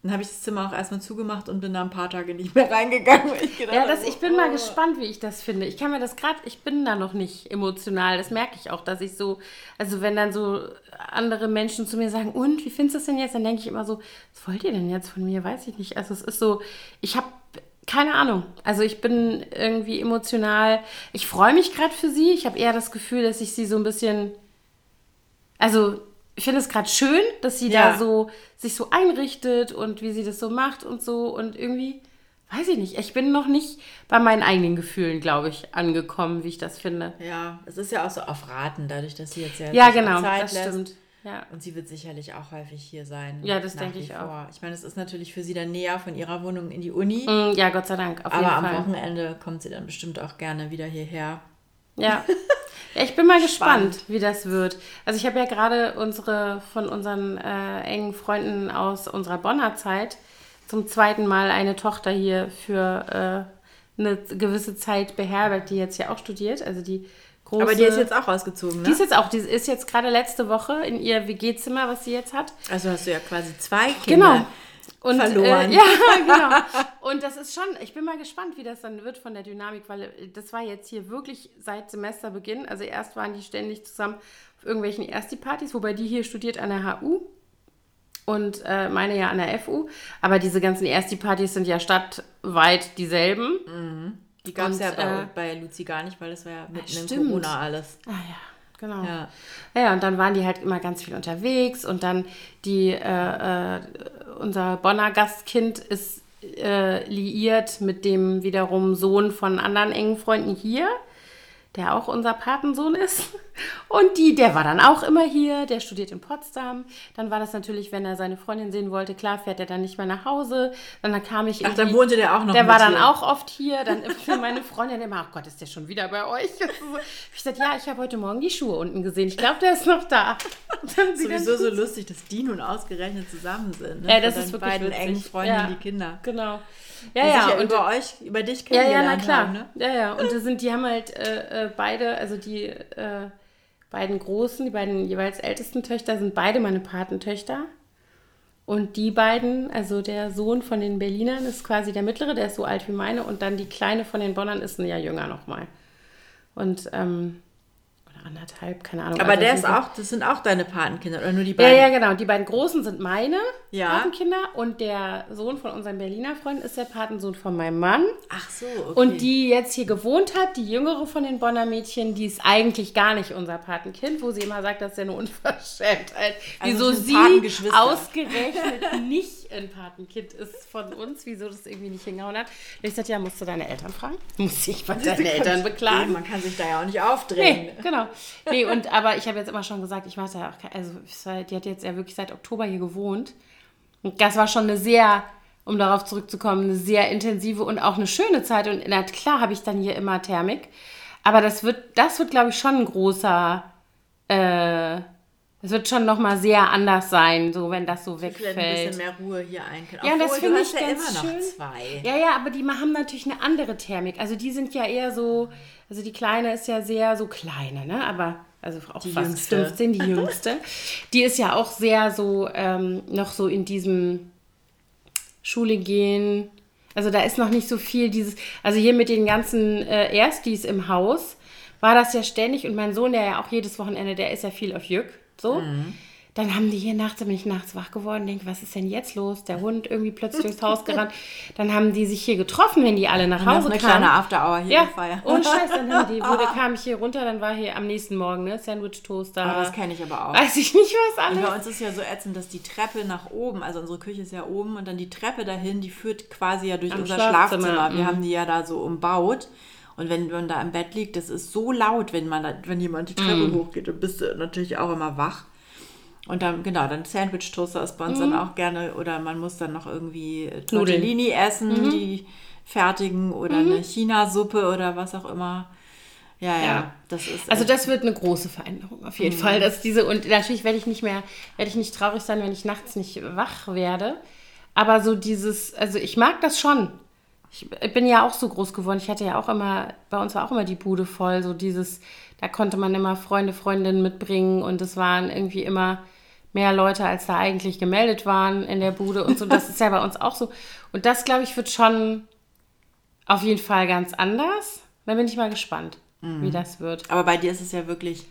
Dann habe ich das Zimmer auch erstmal zugemacht und bin da ein paar Tage nicht mehr reingegangen. (laughs) Ich ja, das, ich bin oh. mal gespannt, wie ich das finde. Ich kann mir das gerade, ich bin da noch nicht emotional. Das merke ich auch, dass ich so, also wenn dann so andere Menschen zu mir sagen, und wie findest du das denn jetzt? Dann denke ich immer so, was wollt ihr denn jetzt von mir? Weiß ich nicht. Also es ist so, ich habe keine Ahnung. Also ich bin irgendwie emotional. Ich freue mich gerade für sie. Ich habe eher das Gefühl, dass ich sie so ein bisschen, also ich finde es gerade schön, dass sie ja. da so sich so einrichtet und wie sie das so macht und so und irgendwie weiß ich nicht. Ich bin noch nicht bei meinen eigenen Gefühlen, glaube ich, angekommen, wie ich das finde. Ja, es ist ja auch so auf Raten, dadurch, dass sie jetzt ja, ja genau, Zeit das lässt. stimmt. Ja. Und sie wird sicherlich auch häufig hier sein. Ja, das denke ich vor. auch. Ich meine, es ist natürlich für sie dann näher von ihrer Wohnung in die Uni. Mm, ja, Gott sei Dank. aber am Fall. Wochenende kommt sie dann bestimmt auch gerne wieder hierher. Ja. Ja, ich bin mal Spannend. gespannt, wie das wird. Also ich habe ja gerade unsere von unseren äh, engen Freunden aus unserer Bonner Zeit zum zweiten Mal eine Tochter hier für äh, eine gewisse Zeit beherbergt, die jetzt ja auch studiert. Also die große. Aber die ist jetzt auch rausgezogen, ne? Die ist jetzt auch, die ist jetzt gerade letzte Woche in ihr WG-Zimmer, was sie jetzt hat. Also hast du ja quasi zwei Kinder. Genau. Und, äh, verloren. Äh, ja, (laughs) genau. Und das ist schon, ich bin mal gespannt, wie das dann wird von der Dynamik, weil äh, das war jetzt hier wirklich seit Semesterbeginn. Also erst waren die ständig zusammen auf irgendwelchen Ersti-Partys, wobei die hier studiert an der HU und äh, meine ja an der FU. Aber diese ganzen Ersti-Partys sind ja stadtweit dieselben. Mhm. Die gab es ja bei, äh, bei Luzi gar nicht, weil das war ja mitten in Corona alles. Ah ja genau. Ja. ja, und dann waren die halt immer ganz viel unterwegs und dann die, äh, äh, unser Bonner Gastkind ist äh, liiert mit dem wiederum Sohn von anderen engen Freunden hier der auch unser Patensohn ist. (laughs) Und die, der war dann auch immer hier, der studiert in Potsdam. Dann war das natürlich, wenn er seine Freundin sehen wollte, klar fährt er dann nicht mehr nach Hause. Dann kam ich Ach, dann wohnte der auch noch Der war dann hier. auch oft hier. Dann (laughs) meine Freundin immer, ach Gott, ist der schon wieder bei euch? (laughs) Ich sagte, ja, ich habe heute Morgen die Schuhe unten gesehen. Ich glaube, der ist noch da. (laughs) Sowieso so lustig, dass die nun ausgerechnet zusammen sind. Ne? Ja, das ist wirklich beiden witzig. engen Freundinnen, ja, die Kinder. Genau. Ja, ja, ja und über euch, über dich kennengelernt Ja, ja, na klar. Haben, ne? Ja, ja. Und das sind, die haben halt äh, äh, beide, also die äh, beiden Großen, die beiden jeweils ältesten Töchter sind beide meine Patentöchter. Und die beiden, also der Sohn von den Berlinern ist quasi der mittlere, der ist so alt wie meine. Und dann die kleine von den Bonnern ist ein Jahr jünger nochmal. Und, ähm, anderthalb, keine Ahnung. Aber also der ist auch, das sind auch deine Patenkinder, oder nur die beiden? Ja, ja, genau. Die beiden Großen sind meine ja. Patenkinder und der Sohn von unserem Berliner Freund ist der Patensohn von meinem Mann. Ach so, okay. Und die jetzt hier gewohnt hat, die jüngere von den Bonner Mädchen, die ist eigentlich gar nicht unser Patenkind, wo sie immer sagt, das ist ja eine Unverschämtheit. Also wieso sie ausgerechnet nicht ein Patenkind ist von uns, wieso das irgendwie nicht hingehauen hat. Und ich sagte, ja, musst du deine Eltern fragen? (laughs) Muss ich bei deinen Eltern beklagen? Man kann sich da ja auch nicht aufdrehen. Nee, genau. Nee, und, aber ich habe jetzt immer schon gesagt, ich mache da auch, also die hat jetzt ja wirklich seit Oktober hier gewohnt. Und das war schon eine sehr, um darauf zurückzukommen, eine sehr intensive und auch eine schöne Zeit. Und na klar habe ich dann hier immer Thermik. Aber das wird, das wird, glaube ich, schon ein großer, äh, es wird schon nochmal sehr anders sein, so wenn das so wegfällt. ein bisschen mehr Ruhe hier einkehren. Ja, Obwohl, das finde ich ja ganz immer schön. zwei. Ja, ja, aber die haben natürlich eine andere Thermik. Also die sind ja eher so, also die Kleine ist ja sehr so kleine, ne? Aber also auch die fast jüngste. 15, die jüngste. die ist ja auch sehr so ähm, noch so in diesem Schule gehen. Also da ist noch nicht so viel dieses, also hier mit den ganzen äh, Erstis im Haus war das ja ständig und mein Sohn, der ja auch jedes Wochenende, der ist ja viel auf Jück. So. Mhm. Dann haben die hier nachts, bin ich nachts wach geworden, denke, was ist denn jetzt los? Der Hund irgendwie plötzlich durchs Haus gerannt. (laughs) Dann haben die sich hier getroffen, wenn die alle nach Hause kamen. eine kleine After-Hour hier ja, gefeiert. Ohne Scheiß, dann haben die, wo der (laughs) kam ich hier runter, dann war hier am nächsten Morgen, ne, Sandwich-Toaster. Oh, das kenne ich aber auch. Weiß ich nicht, was alles. Und bei uns ist ja so ätzend, dass die Treppe nach oben, also unsere Küche ist ja oben und dann die Treppe dahin, die führt quasi ja durch am unser Schlafzimmer. Schlafzimmer. Wir mhm. haben die ja da so umbaut. Und wenn man da im Bett liegt, das ist so laut, wenn man da, wenn jemand die Treppe mm. hochgeht, dann bist du natürlich auch immer wach. Und dann, genau, dann Sandwich-Toaster ist bei uns mhm. dann auch gerne, oder man muss dann noch irgendwie Tortellini essen, mhm. die fertigen, oder mhm. eine China-Suppe oder was auch immer. Ja, ja, ja, das ist. Also das wird eine große Veränderung auf jeden mhm. Fall, dass diese und natürlich werde ich nicht mehr, werde ich nicht traurig sein, wenn ich nachts nicht wach werde. Aber so dieses, also ich mag das schon. Ich bin ja auch so groß geworden. Ich hatte ja auch immer, bei uns war auch immer die Bude voll. So dieses, da konnte man immer Freunde, Freundinnen mitbringen und es waren irgendwie immer mehr Leute, als da eigentlich gemeldet waren in der Bude und so. Das ist ja bei uns auch so. Und das, glaube ich, wird schon auf jeden Fall ganz anders. Da bin ich mal gespannt, mhm. wie das wird. Aber bei dir ist es ja wirklich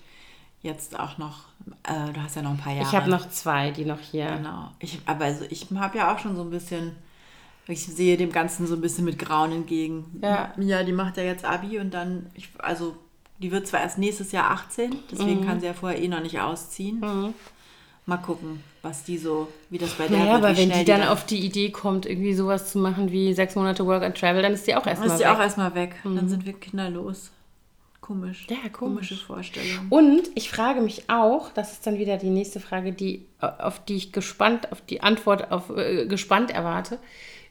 jetzt auch noch, äh, du hast ja noch ein paar Jahre. Ich habe noch zwei, die noch hier. Genau. Ich, aber also ich habe ja auch schon so ein bisschen, ich sehe dem Ganzen so ein bisschen mit Grauen entgegen. Ja. Mia, die macht ja jetzt Abi und dann, ich, also die wird zwar erst nächstes Jahr 18, deswegen mhm. kann sie ja vorher eh noch nicht ausziehen. Mhm. Mal gucken, was die so, wie das bei der naja, wird. aber wenn die dann, auf die Idee kommt, irgendwie sowas zu machen wie sechs Monate Work and Travel, dann ist die auch erstmal weg. Dann ist die auch erstmal weg. Mhm. Dann sind wir kinderlos. Komisch. Ja, komisch. Komische Vorstellung. Und ich frage mich auch, das ist dann wieder die nächste Frage, die, auf die ich gespannt, auf die Antwort auf, äh, gespannt erwarte,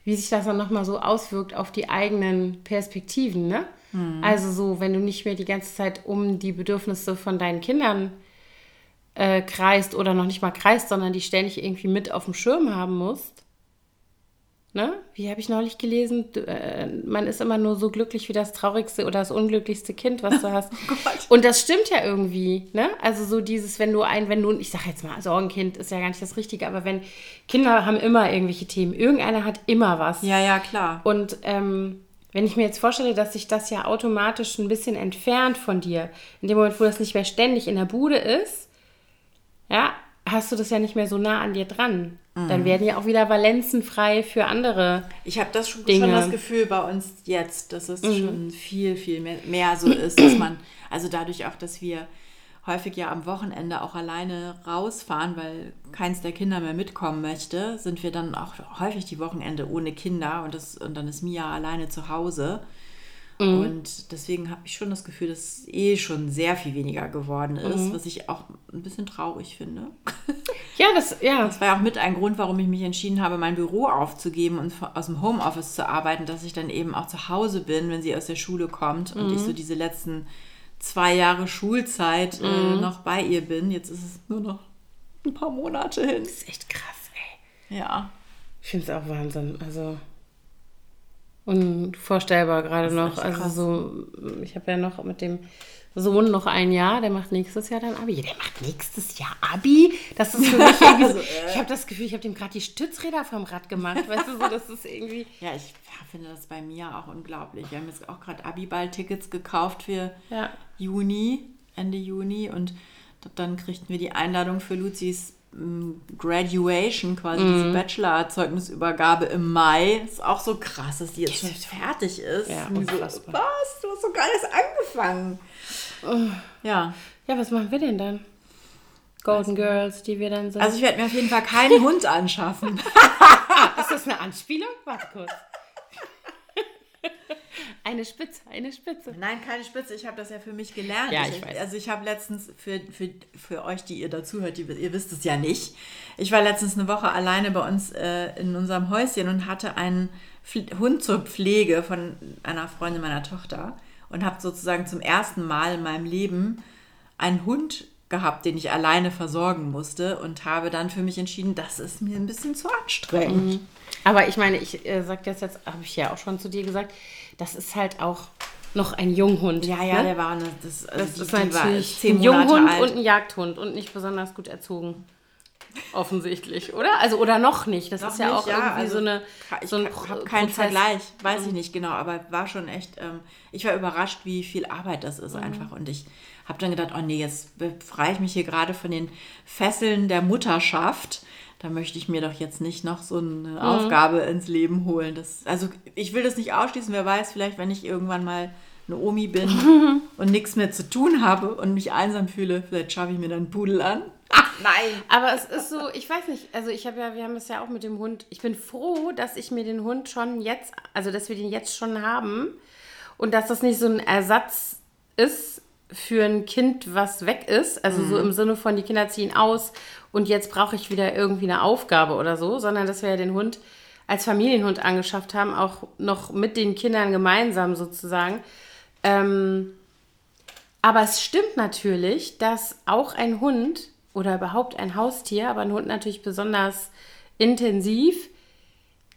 wie sich das dann nochmal so auswirkt auf die eigenen Perspektiven, ne? Mhm. Also so, wenn du nicht mehr die ganze Zeit um die Bedürfnisse von deinen Kindern äh, kreist oder noch nicht mal kreist, sondern die ständig irgendwie mit auf dem Schirm haben musst. Ne? Wie habe ich neulich gelesen? Äh, man ist immer nur so glücklich wie das traurigste oder das unglücklichste Kind, was du (laughs) hast. oh und das stimmt ja irgendwie. Ne? Also so dieses, wenn du ein, wenn du, ich sage jetzt mal, Sorgenkind ist ja gar nicht das Richtige, aber wenn Kinder haben immer irgendwelche Themen, irgendeiner hat immer was. Ja, ja, klar. Und ähm, wenn ich mir jetzt vorstelle, dass sich das ja automatisch ein bisschen entfernt von dir, in dem Moment, wo das nicht mehr ständig in der Bude ist, ja, hast du das ja nicht mehr so nah an dir dran. Mhm. Dann werden ja auch wieder Valenzen frei für andere. Ich habe das schon, schon, das Gefühl bei uns jetzt, dass es mhm. schon viel, viel mehr, mehr so ist, dass man, also dadurch auch, dass wir häufig ja am Wochenende auch alleine rausfahren, weil keins der Kinder mehr mitkommen möchte, sind wir dann auch häufig die Wochenende ohne Kinder und, das, und dann ist Mia alleine zu Hause. Mhm. Und deswegen habe ich schon das Gefühl, dass es eh schon sehr viel weniger geworden ist, mhm. was ich auch ein bisschen traurig finde. (laughs) Ja, das, ja. Das war ja auch mit ein Grund, warum ich mich entschieden habe, mein Büro aufzugeben und aus dem Homeoffice zu arbeiten, dass ich dann eben auch zu Hause bin, wenn sie aus der Schule kommt und ich mhm. so diese letzten zwei Jahre Schulzeit äh, mhm. noch bei ihr bin. Jetzt ist es nur noch ein paar Monate hin. Das ist echt krass, ey. Ja. Ich finde es auch Wahnsinn. Also unvorstellbar gerade noch. Also so, ich habe ja noch mit dem Sohn noch ein Jahr, der macht nächstes Jahr dann Abi. Der macht nächstes Jahr Abi? Das ist für mich irgendwie so, (laughs) ich habe das Gefühl, ich habe dem gerade die Stützräder vom Rad gemacht. Weißt du, so, das ist irgendwie... Ja, ich finde das bei mir auch unglaublich. Wir haben jetzt auch gerade Abi-Ball-Tickets gekauft für ja. Juni. Ende Juni und dann kriegten wir die Einladung für Luzis Graduation, quasi mm. diese mhm. Bachelor-Zeugnisübergabe im Mai. Ist auch so krass, dass die jetzt schon fertig ist. Ja. So, was? Du hast so gar nicht angefangen. Oh. Ja. Ja, was machen wir denn dann? Golden Girls, die wir dann sind. Also ich werde mir auf jeden Fall keinen Hund anschaffen. (laughs) ist das eine Anspielung? Warte kurz. Eine Spitze, eine Spitze. Nein, keine Spitze. Ich habe das ja für mich gelernt. Ja, ich, ich weiß. Also ich habe letztens für, für, für euch, die ihr dazuhört, die, ihr wisst es ja nicht. Ich war letztens eine Woche alleine bei uns äh, in unserem Häuschen und hatte einen Hund zur Pflege von einer Freundin meiner Tochter und habe sozusagen zum ersten Mal in meinem Leben einen Hund gehabt, den ich alleine versorgen musste und habe dann für mich entschieden, das ist mir ein bisschen zu anstrengend. Mhm. Aber ich meine, ich äh, sage das jetzt, habe ich ja auch schon zu dir gesagt, das ist halt auch noch ein Junghund. Ja, ja, ne? der war eine, das, also das die, ist natürlich ein Junghund alt. und ein Jagdhund und nicht besonders gut erzogen. Offensichtlich, oder? Also oder noch nicht. Das noch ist ja nicht, auch ja, irgendwie also, so eine. Ich so ein habe keinen Vergleich, weiß ich mhm. nicht genau, aber war schon echt. Ähm, ich war überrascht, wie viel Arbeit das ist mhm. einfach. Und ich habe dann gedacht, oh nee, jetzt befreie ich mich hier gerade von den Fesseln der Mutterschaft. Da möchte ich mir doch jetzt nicht noch so eine mhm. Aufgabe ins Leben holen. Das, also ich will das nicht ausschließen. Wer weiß, vielleicht, wenn ich irgendwann mal eine Omi bin (laughs) und nichts mehr zu tun habe und mich einsam fühle, vielleicht schaffe ich mir dann einen Pudel an. Ach (laughs) nein. Aber es ist so, ich weiß nicht, also ich habe ja, wir haben es ja auch mit dem Hund. Ich bin froh, dass ich mir den Hund schon jetzt, also dass wir den jetzt schon haben und dass das nicht so ein Ersatz ist für ein Kind, was weg ist, also mhm. so im Sinne von die Kinder ziehen aus und jetzt brauche ich wieder irgendwie eine Aufgabe oder so, sondern dass wir ja den Hund als Familienhund angeschafft haben, auch noch mit den Kindern gemeinsam sozusagen. Ähm, aber es stimmt natürlich, dass auch ein Hund oder überhaupt ein Haustier, aber ein Hund natürlich besonders intensiv,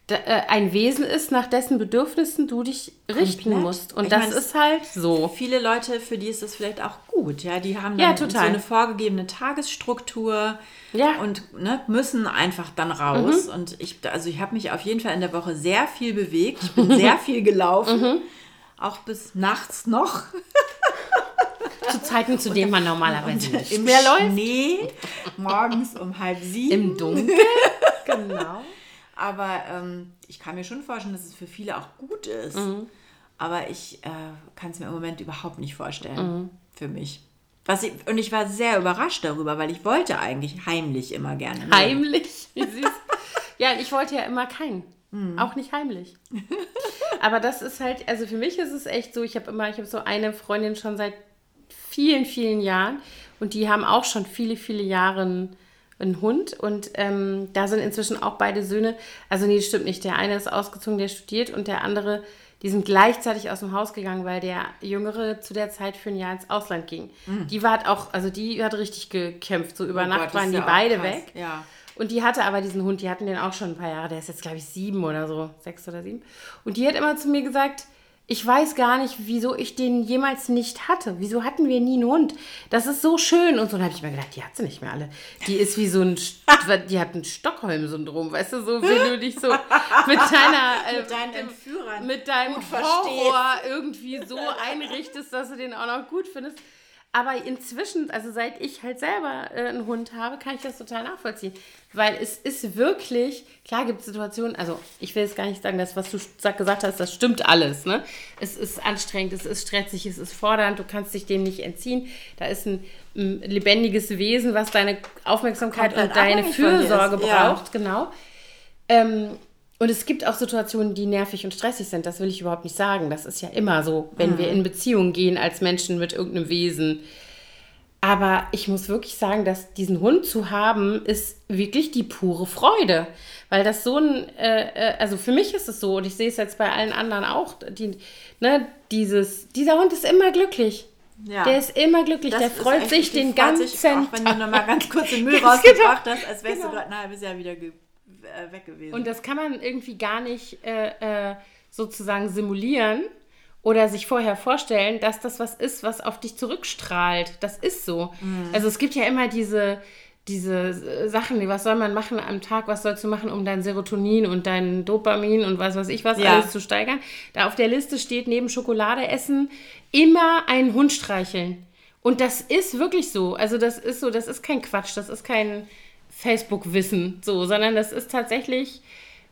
äh, ein Wesen ist, nach dessen Bedürfnissen du dich richten Komplett. musst. Und ich das meine, ist halt so. Viele Leute, für die ist das vielleicht auch gut. Ja, die haben dann ja, so eine vorgegebene Tagesstruktur ja. und ne, müssen einfach dann raus. Mhm. Und ich, also ich habe mich auf jeden Fall in der Woche sehr viel bewegt. Ich bin sehr (laughs) viel gelaufen. Mhm. Auch bis nachts noch. (laughs) Zu Zeiten, zu denen man normalerweise nicht im mehr läuft. Schnee, morgens um halb sieben. Im Dunkeln, (laughs) genau. Aber ähm, ich kann mir schon vorstellen, dass es für viele auch gut ist. Mhm. Aber ich äh, kann es mir im Moment überhaupt nicht vorstellen. Mhm. Für mich. Was ich, und ich war sehr überrascht darüber, weil ich wollte eigentlich heimlich immer gerne. Ne? Heimlich? Wie süß. ja, ich wollte ja immer keinen. Mhm. Auch nicht heimlich. (laughs) Aber das ist halt, also für mich ist es echt so, ich habe immer, ich habe so eine Freundin schon seit vielen, vielen Jahren und die haben auch schon viele, viele Jahre einen Hund und ähm, da sind inzwischen auch beide Söhne, also nee, stimmt nicht, der eine ist ausgezogen, der studiert und der andere, die sind gleichzeitig aus dem Haus gegangen, weil der Jüngere zu der Zeit für ein Jahr ins Ausland ging. Mhm. Die war auch, also die hat richtig gekämpft, so über oh Nacht Gott, waren die ja beide weg. Ja. Und die hatte aber diesen Hund, die hatten den auch schon ein paar Jahre, der ist jetzt glaube ich sieben oder so, sechs oder sieben. Und die hat immer zu mir gesagt, ich weiß gar nicht, wieso ich den jemals nicht hatte. Wieso hatten wir nie einen Hund? Das ist so schön. Und so, habe ich mir gedacht, die hat sie nicht mehr alle. Die ist wie so ein, (laughs) die hat ein Stockholm-Syndrom, weißt du, so, wenn du dich so mit deiner, äh, (laughs) mit deinen Entführern, mit deinem Horror irgendwie so einrichtest, dass du den auch noch gut findest. Aber inzwischen, also seit ich halt selber äh, einen Hund habe, kann ich das total nachvollziehen. Weil es ist wirklich, klar gibt es Situationen, also ich will jetzt gar nicht sagen, dass was du gesagt hast, das stimmt alles. Ne? Es ist anstrengend, es ist stressig, es ist fordernd, du kannst dich dem nicht entziehen. Da ist ein, ein lebendiges Wesen, was deine Aufmerksamkeit und deine Fürsorge braucht, ja. genau. Ähm, und es gibt auch Situationen, die nervig und stressig sind. Das will ich überhaupt nicht sagen. Das ist ja immer so, wenn mhm. wir in Beziehung gehen als Menschen mit irgendeinem Wesen. Aber ich muss wirklich sagen, dass diesen Hund zu haben, ist wirklich die pure Freude. Weil das so ein, äh, äh, also für mich ist es so, und ich sehe es jetzt bei allen anderen auch, die, ne, dieses, dieser Hund ist immer glücklich. Ja. Der ist immer glücklich, das der freut sich den ganzen sich, Tag. Auch wenn du nochmal ganz kurz den (laughs) Müll rausgebracht hast, als wärst genau. du dort ein halbes Jahr wieder äh, weg gewesen. Und das kann man irgendwie gar nicht äh, äh, sozusagen simulieren oder sich vorher vorstellen, dass das was ist, was auf dich zurückstrahlt. Das ist so. Mhm. Also es gibt ja immer diese, diese Sachen, was soll man machen am Tag, was sollst du machen, um dein Serotonin und dein Dopamin und was weiß ich was ja. alles zu steigern. Da auf der Liste steht neben Schokolade essen immer einen Hund streicheln. Und das ist wirklich so. Also das ist so, das ist kein Quatsch, das ist kein Facebook-Wissen, so, sondern das ist tatsächlich,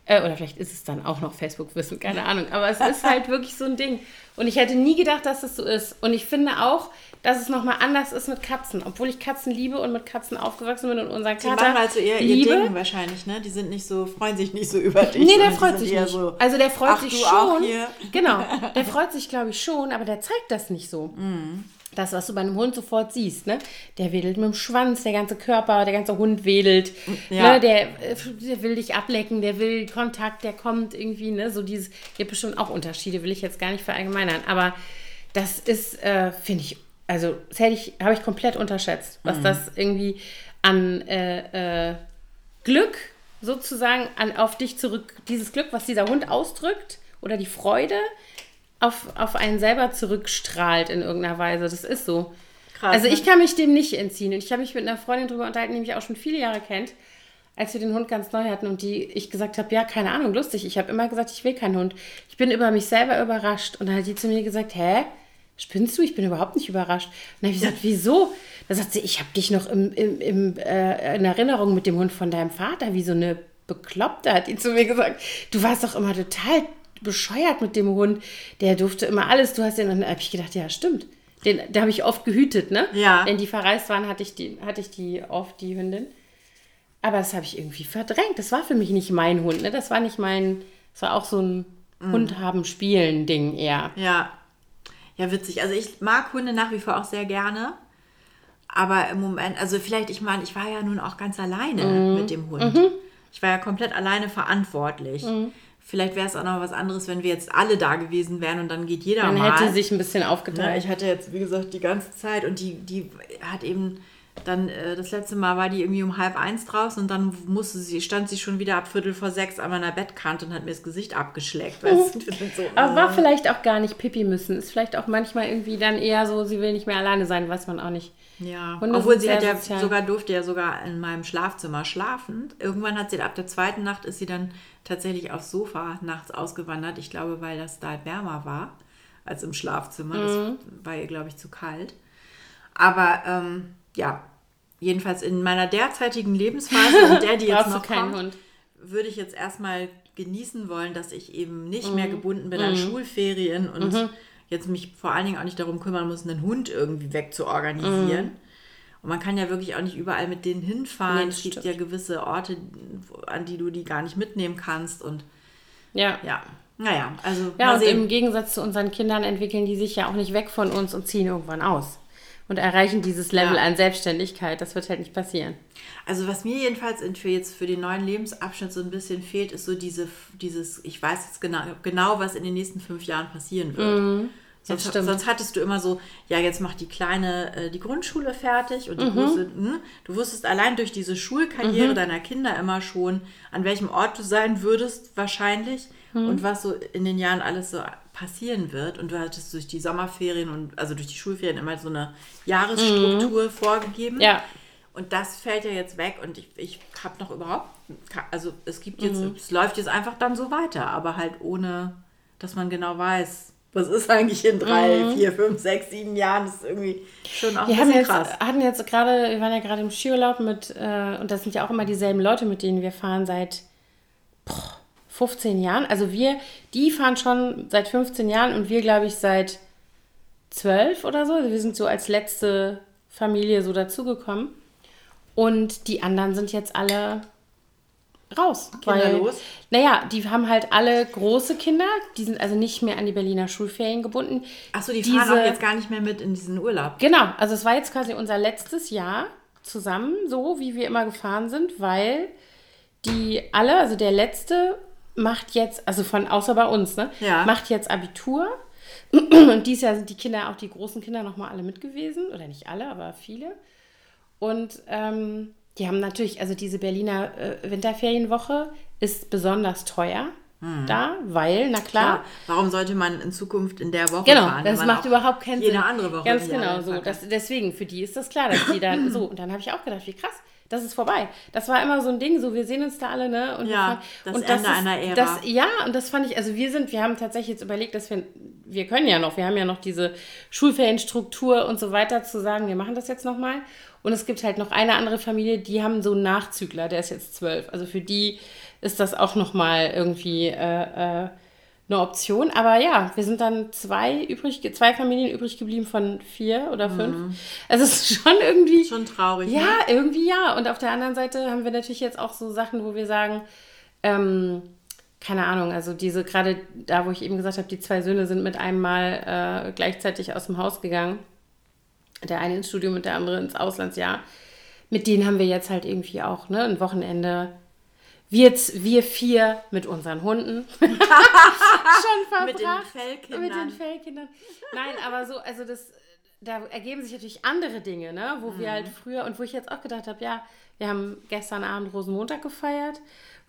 äh, oder vielleicht ist es dann auch noch Facebook-Wissen, keine Ahnung, aber es ist halt wirklich so ein Ding. Und ich hätte nie gedacht, dass es so ist. Und ich finde auch, dass es nochmal anders ist mit Katzen. Obwohl ich Katzen liebe und mit Katzen aufgewachsen bin und unseren Kater Die machen also eher liebe. ihr Ding wahrscheinlich, ne? Die sind nicht so, freuen sich nicht so über dich. Nee, der freut sich nicht. So, also der freut sich schon. Genau, (laughs) der freut sich, glaube ich, schon, aber der zeigt das nicht so. Mm. Das, was du bei einem Hund sofort siehst, ne? Der wedelt mit dem Schwanz, der ganze Körper, der ganze Hund wedelt. Ja. Ne? Der, der will dich ablecken, der will Kontakt, der kommt irgendwie, ne? So dieses, gibt bestimmt auch Unterschiede, will ich jetzt gar nicht verallgemeinern. Aber das ist, äh, finde ich, also das hätte ich, habe ich komplett unterschätzt, was mhm. das irgendwie an äh, äh, Glück sozusagen an, auf dich zurück, dieses Glück, was dieser Hund ausdrückt oder die Freude, auf, auf einen selber zurückstrahlt in irgendeiner Weise. Das ist so. Krass, also ich ne? kann mich dem nicht entziehen. Und ich habe mich mit einer Freundin darüber unterhalten, die mich auch schon viele Jahre kennt, als wir den Hund ganz neu hatten und die ich gesagt habe, ja, keine Ahnung, lustig. Ich habe immer gesagt, ich will keinen Hund. Ich bin über mich selber überrascht. Und dann hat die zu mir gesagt, hä? Spinnst du? Ich bin überhaupt nicht überrascht. Und dann habe ich gesagt, wieso? Da sagt sie, ich habe dich noch im, im, im äh, in Erinnerung mit dem Hund von deinem Vater, wie so eine Bekloppte, hat die zu mir gesagt. Du warst doch immer total bescheuert mit dem Hund. Der durfte immer alles. Du hast den, dann habe ich gedacht, ja, stimmt. Den, da habe ich oft gehütet, ne? Ja. Wenn die verreist waren, hatte ich die, hatte ich die oft, die Hündin. Aber das habe ich irgendwie verdrängt. Das war für mich nicht mein Hund, ne? Das war nicht mein, das war auch so ein mm. Hund haben, spielen Ding eher. Ja. Ja, witzig. Also ich mag Hunde nach wie vor auch sehr gerne. Aber im Moment, also vielleicht, ich meine, ich war ja nun auch ganz alleine mm. mit dem Hund. Mhm. Ich war ja komplett alleine verantwortlich. Mhm. Vielleicht wäre es auch noch was anderes, wenn wir jetzt alle da gewesen wären und dann geht jeder dann mal. Dann hätte sich ein bisschen aufgeteilt. Ja, ich hatte jetzt, wie gesagt, die ganze Zeit und die, die hat eben dann, äh, das letzte Mal war die irgendwie um halb eins draußen und dann musste sie, stand sie schon wieder ab Viertel vor sechs an meiner Bettkante und hat mir das Gesicht abgeschleckt. Weißt du? so, Aber war äh. vielleicht auch gar nicht Pipi müssen. Ist vielleicht auch manchmal irgendwie dann eher so, sie will nicht mehr alleine sein, weiß man auch nicht. Ja, Hunde obwohl sie hat ja sogar, durfte ja sogar in meinem Schlafzimmer schlafen. Irgendwann hat sie, ab der zweiten Nacht ist sie dann tatsächlich aufs Sofa nachts ausgewandert. Ich glaube, weil das da wärmer war als im Schlafzimmer. Mhm. Das war ihr, glaube ich, zu kalt. Aber ähm, ja, jedenfalls in meiner derzeitigen Lebensphase und der, die (laughs) jetzt noch kommt, Hund. würde ich jetzt erstmal genießen wollen, dass ich eben nicht mhm. mehr gebunden bin mhm. an Schulferien und mhm. jetzt mich vor allen Dingen auch nicht darum kümmern muss, einen Hund irgendwie wegzuorganisieren. Mhm. Und man kann ja wirklich auch nicht überall mit denen hinfahren. Nee, es gibt ja gewisse Orte, an die du die gar nicht mitnehmen kannst. Und ja. Ja. Naja, also. Ja, und sehen. im Gegensatz zu unseren Kindern entwickeln die sich ja auch nicht weg von uns und ziehen irgendwann aus. Und erreichen dieses Level ja. an Selbstständigkeit. Das wird halt nicht passieren. Also, was mir jedenfalls für jetzt für den neuen Lebensabschnitt so ein bisschen fehlt, ist so diese, dieses, ich weiß jetzt genau, genau, was in den nächsten fünf Jahren passieren wird. Mhm. Sonst, sonst, hattest du immer so, ja, jetzt macht die Kleine äh, die Grundschule fertig und mhm. wusste, hm, du wusstest allein durch diese Schulkarriere mhm. deiner Kinder immer schon, an welchem Ort du sein würdest, wahrscheinlich, mhm. und was so in den Jahren alles so passieren wird. Und du hattest durch die Sommerferien und also durch die Schulferien immer so eine Jahresstruktur mhm. vorgegeben. Ja. Und das fällt ja jetzt weg und ich, ich habe noch überhaupt, also es gibt jetzt, mhm. es läuft jetzt einfach dann so weiter, aber halt ohne, dass man genau weiß, was ist eigentlich in drei, mhm. vier, fünf, sechs, sieben Jahren? Das ist irgendwie schon auch wir ein bisschen krass. Wir hatten jetzt gerade, wir waren ja gerade im Skiurlaub mit, äh, und das sind ja auch immer dieselben Leute, mit denen wir fahren seit boah, 15 Jahren. Also wir, die fahren schon seit 15 Jahren und wir, glaube ich, seit 12 oder so. Also wir sind so als letzte Familie so dazugekommen. Und die anderen sind jetzt alle raus. Kinderlos? Weil, naja, die haben halt alle große Kinder, die sind also nicht mehr an die Berliner Schulferien gebunden. Achso, die Diese, fahren auch jetzt gar nicht mehr mit in diesen Urlaub. Genau, also es war jetzt quasi unser letztes Jahr zusammen, so wie wir immer gefahren sind, weil die alle, also der letzte macht jetzt, also von außer bei uns, ne, ja. macht jetzt Abitur. (clears throat) Und dieses Jahr sind die Kinder, auch die großen Kinder, nochmal alle mit gewesen. Oder nicht alle, aber viele. Und ähm, die haben natürlich, also diese Berliner äh, Winterferienwoche ist besonders teuer hm. da, weil, na klar, klar, Warum sollte man in Zukunft in der Woche genau, fahren? Genau, das macht überhaupt keinen jede Sinn. Jede andere Woche. Ganz genau, so. Das, deswegen, für die ist das klar, dass die dann (clears throat) so. Und dann habe ich auch gedacht, wie krass, das ist vorbei. Das war immer so ein Ding, so wir sehen uns da alle, ne? Und ja, das und Ende das ist, einer Ära. Das, ja, und das fand ich, also wir sind, wir haben tatsächlich jetzt überlegt, dass wir, wir können ja noch, wir haben ja noch diese Schulferienstruktur und so weiter zu sagen, wir machen das jetzt nochmal. Und es gibt halt noch eine andere Familie, die haben so einen Nachzügler, der ist jetzt zwölf. Also für die ist das auch nochmal irgendwie äh, äh, eine Option. Aber ja, wir sind dann zwei übrig, zwei Familien übrig geblieben von vier oder fünf. Mhm. Also es ist (laughs) schon irgendwie. Schon traurig. Ja, ne? irgendwie ja. Und auf der anderen Seite haben wir natürlich jetzt auch so Sachen, wo wir sagen, ähm, keine Ahnung, also diese, gerade da, wo ich eben gesagt habe, die zwei Söhne sind mit einem Mal äh, gleichzeitig aus dem Haus gegangen. Der eine ins Studium und der andere ins Auslandsjahr. Mit denen haben wir jetzt halt irgendwie auch ne, ein Wochenende wir, wir vier mit unseren Hunden (laughs) schon verbracht. Mit den Fellkindern. Mit den Fellkindern. Nein, aber so, also das, da ergeben sich natürlich andere Dinge, ne? wo mhm. wir halt früher und wo ich jetzt auch gedacht habe, ja, wir haben gestern Abend Rosenmontag gefeiert,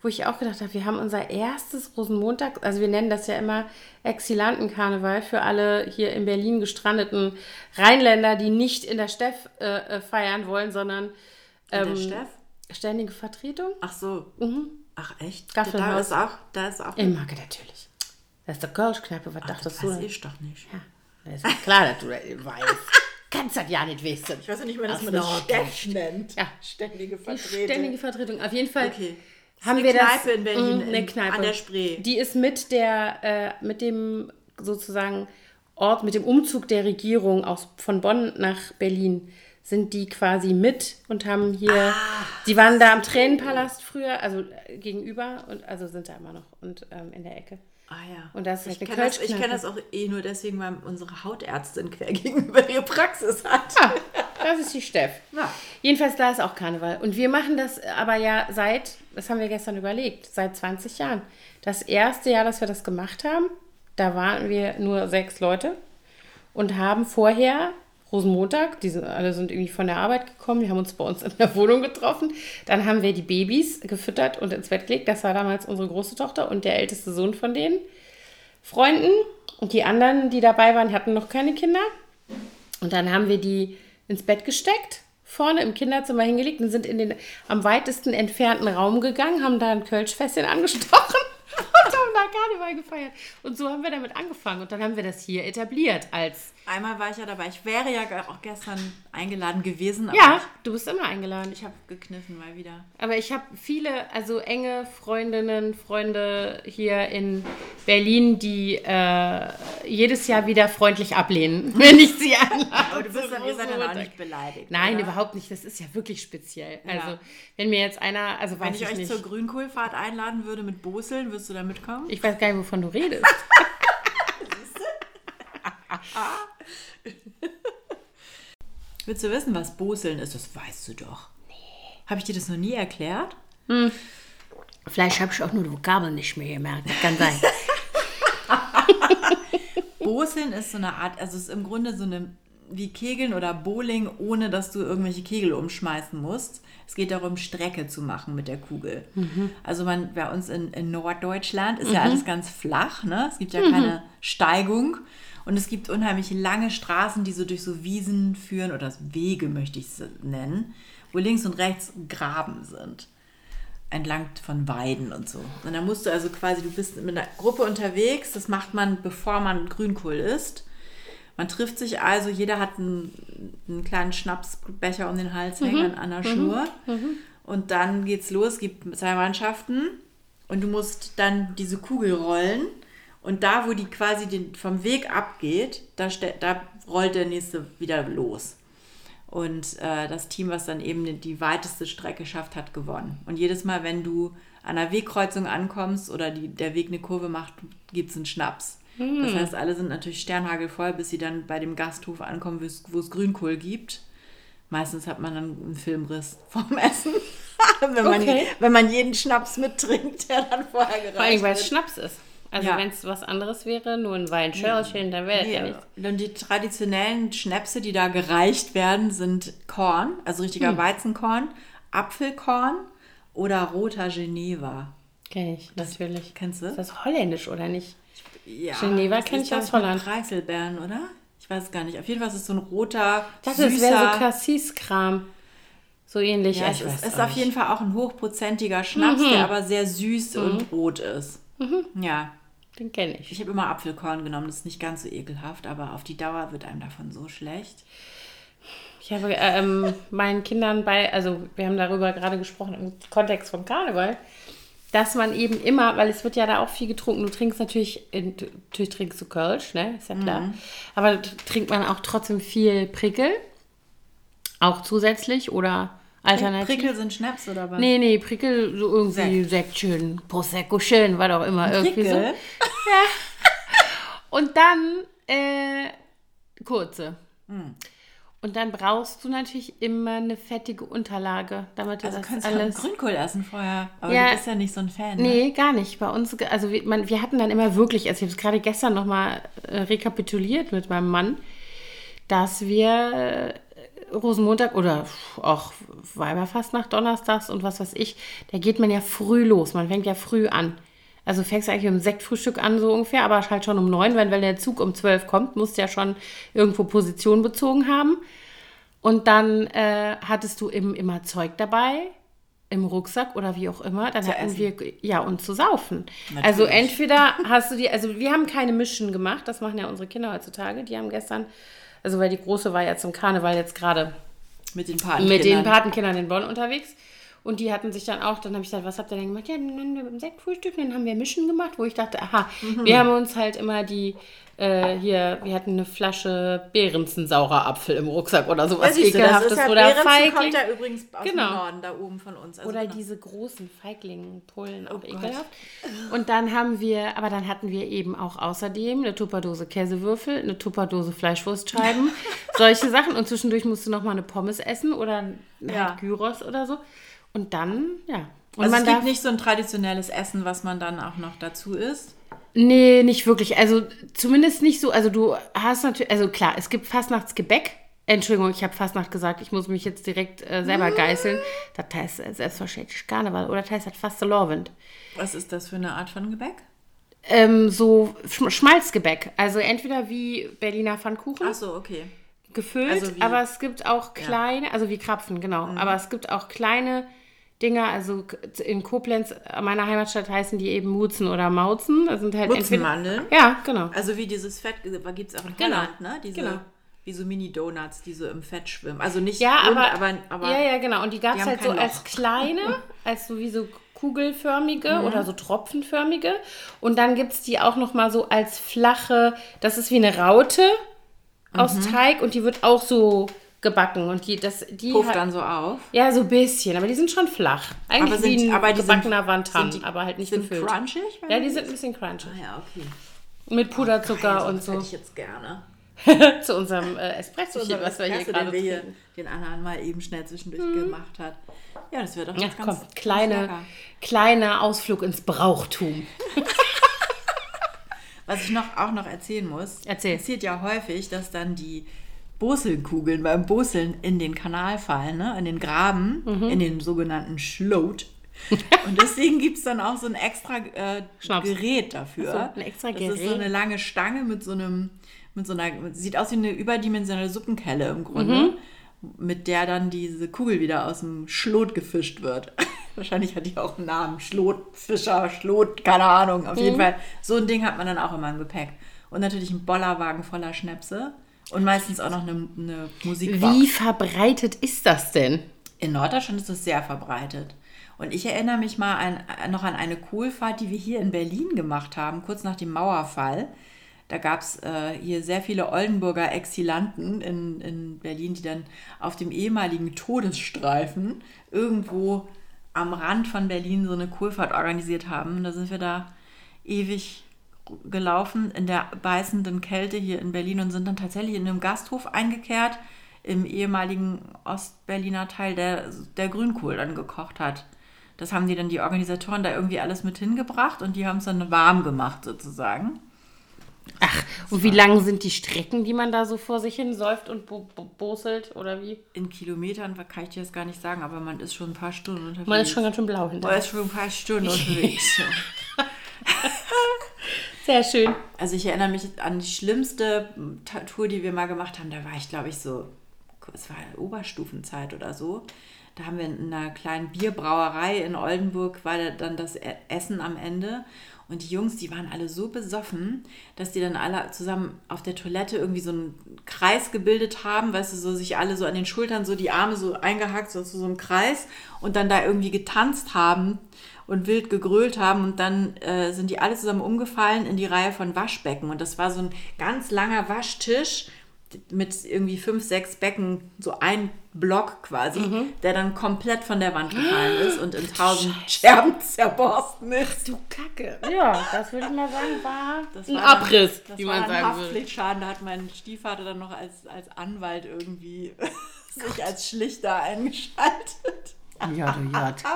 wo ich auch gedacht habe, wir haben unser erstes Rosenmontag, also wir nennen das ja immer Exilantenkarneval für alle hier in Berlin gestrandeten Rheinländer, die nicht in der Steff äh, äh feiern wollen, sondern ähm, in der Steff? Ständige Vertretung. Ach so. Mhm. Ach echt? Gaffelhaus. Da ist auch, da ist auch. In Marke natürlich. Das ist der Kölschkneipe, was Ach, dachtest das du? Das weiß ich doch nicht. Ja, das ist klar, dass du das (laughs) weißt. Kannst das ja nicht wissen. Ich weiß ja nicht mehr, dass man das Steff nennt. Ja. Ständige Vertretung. Ständige Vertretung. Auf jeden Fall okay. haben wir Kneipe das. in Berlin, mh, eine Kneipe. an der Spree. Die ist mit der, äh, mit dem sozusagen Ort, mit dem Umzug der Regierung aus, von Bonn nach Berlin sind die quasi mit und haben hier, ah, die waren da am Tränenpalast früher, also äh, gegenüber und also sind da immer noch und ähm, in der Ecke. Ah ja. Und das ist halt ich kenne das, kenn das auch eh nur deswegen, weil unsere Hautärztin quer (laughs) gegenüber ihre Praxis hat. Ah, das ist die Steff. Ja. Jedenfalls da ist auch Karneval. Und wir machen das aber ja seit, das haben wir gestern überlegt, seit 20 Jahren. Das erste Jahr, dass wir das gemacht haben, da waren wir nur sechs Leute und haben vorher Rosenmontag, die sind, alle sind irgendwie von der Arbeit gekommen, die haben uns bei uns in der Wohnung getroffen. Dann haben wir die Babys gefüttert und ins Bett gelegt. Das war damals unsere große Tochter und der älteste Sohn von den Freunden. Und die anderen, die dabei waren, hatten noch keine Kinder. Und dann haben wir die ins Bett gesteckt, vorne im Kinderzimmer hingelegt und sind in den am weitesten entfernten Raum gegangen, haben da ein Kölschfässchen angestochen (laughs) und haben da Karneval gefeiert. Und so haben wir damit angefangen. Und dann haben wir das hier etabliert als. Einmal war ich ja dabei. Ich wäre ja auch gestern eingeladen gewesen. ja, du bist immer eingeladen. Ich habe gekniffen mal wieder. Aber ich habe viele, also enge Freundinnen, Freunde hier in Berlin, die äh, jedes Jahr wieder freundlich ablehnen, (laughs) wenn ich sie einlade. Aber du bist dann, ihr seid dann auch nicht beleidigt. Nein, oder? überhaupt nicht. Das ist ja wirklich speziell. Ja. Also, wenn mir jetzt einer, also Wenn ich, ich euch nicht. zur Grünkohlfahrt einladen würde mit Boseln, würdest du da mitkommen? Ich weiß gar nicht, wovon du redest. (laughs) (laughs) Willst du wissen, was Boseln ist? Das weißt du doch. Nee. Habe ich dir das noch nie erklärt? Hm. Vielleicht habe ich auch nur die Vokabeln nicht mehr gemerkt. Das kann sein. (laughs) Boseln ist so eine Art, also es ist im Grunde so eine wie Kegeln oder Bowling, ohne dass du irgendwelche Kegel umschmeißen musst. Es geht darum, Strecke zu machen mit der Kugel. Mhm. Also man, bei uns in, in Norddeutschland ist mhm. ja alles ganz flach, ne? Es gibt ja mhm. keine Steigung. Und es gibt unheimlich lange Straßen, die so durch so Wiesen führen, oder Wege möchte ich es nennen, wo links und rechts Graben sind. Entlang von Weiden und so. Und dann musst du also quasi, du bist mit einer Gruppe unterwegs, das macht man, bevor man Grünkohl isst. Man trifft sich also, jeder hat einen, einen kleinen Schnapsbecher um den Hals mhm. hängen an einer mhm. Schnur. Mhm. Und dann geht's los, es gibt zwei Mannschaften und du musst dann diese Kugel rollen. Und da, wo die quasi den, vom Weg abgeht, da, da rollt der nächste wieder los. Und äh, das Team, was dann eben die weiteste Strecke schafft, hat gewonnen. Und jedes Mal, wenn du an einer Wegkreuzung ankommst oder die, der Weg eine Kurve macht, gibt es einen Schnaps. Hm. Das heißt, alle sind natürlich sternhagelvoll, bis sie dann bei dem Gasthof ankommen, wo es Grünkohl gibt. Meistens hat man dann einen Filmriss (laughs) vom Essen. (laughs) wenn, man, okay. wenn man jeden Schnaps mittrinkt, der dann vorher gereicht Vor allem, weil es Schnaps ist. Also ja. wenn es was anderes wäre, nur ein Weinschörlchen, dann wäre es ja. nicht. Und die traditionellen Schnäpse, die da gereicht werden, sind Korn, also richtiger hm. Weizenkorn, Apfelkorn oder roter Geneva. Kenn ich, das, natürlich. Kennst du? Ist das holländisch oder nicht? Ja, Geneva kenne ich aus Holland. Preiselbeeren, oder? Ich weiß es gar nicht. Auf jeden Fall ist es so ein roter, Das wäre so Cassis-Kram. So ähnlich. Ja, es ist auf jeden Fall auch ein hochprozentiger Schnaps, mhm. der aber sehr süß mhm. und rot ist. Mhm. Ja. Den kenne ich. Ich habe immer Apfelkorn genommen, das ist nicht ganz so ekelhaft, aber auf die Dauer wird einem davon so schlecht. Ich habe ähm, meinen Kindern bei, also wir haben darüber gerade gesprochen im Kontext von Karneval, dass man eben immer, weil es wird ja da auch viel getrunken, du trinkst natürlich, natürlich trinkst du Kölsch, ne, ist ja klar, mhm. aber trinkt man auch trotzdem viel Prickel, auch zusätzlich oder alternativ. Prickel sind Schnaps oder was? Nee, nee, Prickel so irgendwie Sekt, schön, Prosecco schön, was auch immer, irgendwie Prickel? so. (laughs) Ja. Und dann äh, kurze. Mhm. Und dann brauchst du natürlich immer eine fettige Unterlage, damit also du das alles... Du Grünkohl essen vorher, aber ja, du bist ja nicht so ein Fan. Nee, ne? gar nicht. Bei uns, also wir, man, wir hatten dann immer wirklich, also ich habe es gerade gestern nochmal äh, rekapituliert mit meinem Mann, dass wir Rosenmontag oder auch Weiberfastnacht donnerstags und was weiß ich, da geht man ja früh los. Man fängt ja früh an. Also fängst du eigentlich dem Sektfrühstück an, so ungefähr, aber halt schon um neun, weil, weil der Zug um zwölf kommt, musst du ja schon irgendwo Position bezogen haben. Und dann äh, hattest du eben immer Zeug dabei, im Rucksack oder wie auch immer. Dann zu hatten essen. wir, ja, und zu saufen. Natürlich. Also entweder hast du die, also wir haben keine Mischen gemacht, das machen ja unsere Kinder heutzutage. Die haben gestern, also weil die Große war ja zum Karneval jetzt gerade mit den Patenkindern. Mit den Patenkindern in Bonn unterwegs. Und die hatten sich dann auch, dann habe ich gesagt, was habt ihr denn gemacht? Ja, dann haben wir beim Sektfrühstück, dann haben wir Mischen gemacht, wo ich dachte, aha, mhm. wir haben uns halt immer die, äh, hier, wir hatten eine Flasche Behrensen saurer Apfel im Rucksack oder sowas ja, ekelhaftes. Ja, oder Feigling. kommt ja übrigens aus genau. dem Norden, da oben von uns. Also oder genau. diese großen Feiglingpullen, auch oh ekelhaft. Und dann haben wir, aber dann hatten wir eben auch außerdem eine Tupperdose Käsewürfel, eine Tupperdose Fleischwurstscheiben, (laughs) solche Sachen. Und zwischendurch musst du nochmal eine Pommes essen oder ja. halt Gyros oder so. Und dann, ja. Und also es gibt nicht so ein traditionelles Essen, was man dann auch noch dazu isst? Nee, nicht wirklich. Also zumindest nicht so. Also du hast natürlich, also klar, es gibt Fastnachtsgebäck. Entschuldigung, ich habe Fastnacht gesagt, ich muss mich jetzt direkt äh, selber geißeln. Das heißt äh, selbstverständlich Karneval oder das heißt halt Fastelovend. Was ist das für eine Art von Gebäck? Ähm, so Sch Schmalzgebäck. Also entweder wie Berliner Pfannkuchen. Ach so, okay. Gefüllt, also aber es gibt auch kleine, ja. also wie Krapfen, genau. Mhm. Aber es gibt auch kleine Dinger, also in Koblenz, meiner Heimatstadt, heißen die eben Mutzen oder Mauzen. Das sind halt Mutzenmandeln? Ja, genau. Also wie dieses Fett, gibt es auch in genau. Holland, ne? Diese, genau. Wie so Mini-Donuts, die so im Fett schwimmen. Also nicht ja, rund, aber, aber, aber, Ja, ja, genau. Und die gab es halt so Loch. als kleine, (laughs) als so wie so kugelförmige mhm. oder so tropfenförmige. Und dann gibt es die auch noch mal so als flache, das ist wie eine Raute aus mhm. Teig und die wird auch so gebacken und die das die Pufft hat, dann so auf. Ja, so ein bisschen, aber die sind schon flach. Eigentlich aber sind, wie ein aber gebackener Wandtan, aber halt nicht sind gefüllt. crunchig? Ja, die sind ein bisschen crunchig. Ah ja, okay. Mit Puderzucker oh, und so. Das hätte ich jetzt gerne. (laughs) Zu unserem äh, Espresso, hier, was wir hier gerade hier den Anna mal eben schnell zwischendurch mhm. gemacht hat. Ja, das wäre doch ja, ganz, komm, kleine, kleiner Ausflug ins Brauchtum. (laughs) was ich noch, auch noch erzählen muss, Erzähl. passiert ja häufig, dass dann die Boselkugeln beim Boseln in den Kanal fallen, ne? in den Graben, mhm. in den sogenannten Schlot. (laughs) Und deswegen gibt es dann auch so ein extra äh, Gerät dafür. So, ein extra Gerät. Das ist so eine lange Stange mit so einem, mit so einer, sieht aus wie eine überdimensionale Suppenkelle im Grunde, mhm. mit der dann diese Kugel wieder aus dem Schlot gefischt wird. (laughs) Wahrscheinlich hat die auch einen Namen. Schlotfischer, Schlot, keine Ahnung. Auf mhm. jeden Fall, so ein Ding hat man dann auch immer im Gepäck. Und natürlich ein Bollerwagen voller Schnäpse. Und meistens auch noch eine, eine Musikbox. Wie verbreitet ist das denn? In Norddeutschland ist es sehr verbreitet. Und ich erinnere mich mal an, noch an eine Kohlfahrt, die wir hier in Berlin gemacht haben, kurz nach dem Mauerfall. Da gab es äh, hier sehr viele Oldenburger Exilanten in, in Berlin, die dann auf dem ehemaligen Todesstreifen irgendwo am Rand von Berlin so eine Kohlfahrt organisiert haben. Da sind wir da ewig gelaufen in der beißenden Kälte hier in Berlin und sind dann tatsächlich in einem Gasthof eingekehrt, im ehemaligen Ostberliner Teil, der, der Grünkohl dann gekocht hat. Das haben die dann die Organisatoren da irgendwie alles mit hingebracht und die haben es dann warm gemacht sozusagen. Ach, und wie lang sind die Strecken, die man da so vor sich hin säuft und bo bo boselt oder wie? In Kilometern kann ich dir das gar nicht sagen, aber man ist schon ein paar Stunden unterwegs. Man ist schon ganz schön blau hinterher. Man ist schon ein paar Stunden (laughs) unterwegs. (laughs) Sehr schön. Also ich erinnere mich an die schlimmste Tour, die wir mal gemacht haben. Da war ich, glaube ich, so, es war Oberstufenzeit oder so. Da haben wir in einer kleinen Bierbrauerei in Oldenburg, war dann das e-, Essen am Ende. Und die Jungs, die waren alle so besoffen, dass die dann alle zusammen auf der Toilette irgendwie so einen Kreis gebildet haben, weißt du, so sich alle so an den Schultern so die Arme so eingehackt, so zu so einem Kreis und dann da irgendwie getanzt haben und wild gegrölt haben und dann äh, sind die alle zusammen umgefallen in die Reihe von Waschbecken und das war so ein ganz langer Waschtisch mit irgendwie fünf, sechs Becken, so ein Block quasi, mhm. der dann komplett von der Wand gefallen (gasps) ist und in tausend Scherben zerborsten ist. Du Kacke. Ja, das würde ich mal sagen, war das ein war Abriss, dann, wie man sagen würde. Schaden, da hat mein Stiefvater dann noch als, als Anwalt irgendwie (laughs) sich als Schlichter eingeschaltet. Ja, du Jad. (laughs)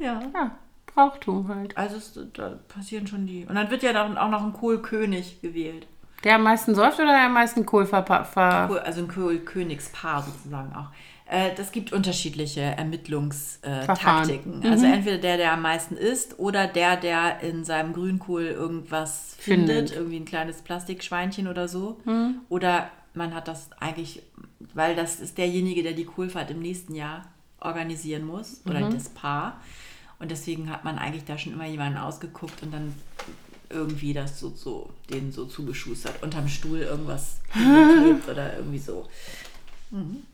ja. ja. Brauchtum halt. Also es, da passieren schon die. Und dann wird ja dann auch noch ein Kohlkönig gewählt. Der am meisten säuft oder der am meisten Kohl ver... ver also ein Kohl-Königspaar sozusagen auch. Äh, das gibt unterschiedliche Ermittlungstaktiken. Mhm. Also entweder der, der am meisten isst oder der, der in seinem Grünkohl irgendwas findet, findet. irgendwie ein kleines Plastikschweinchen oder so. Mhm. Oder man hat das eigentlich, weil das ist derjenige, der die Kohlfahrt im nächsten Jahr organisieren muss oder mhm. das Paar. Und deswegen hat man eigentlich da schon immer jemanden ausgeguckt und dann irgendwie das so, so denen so zugeschustert, unterm Stuhl irgendwas (laughs) geklebt oder irgendwie so. Mhm.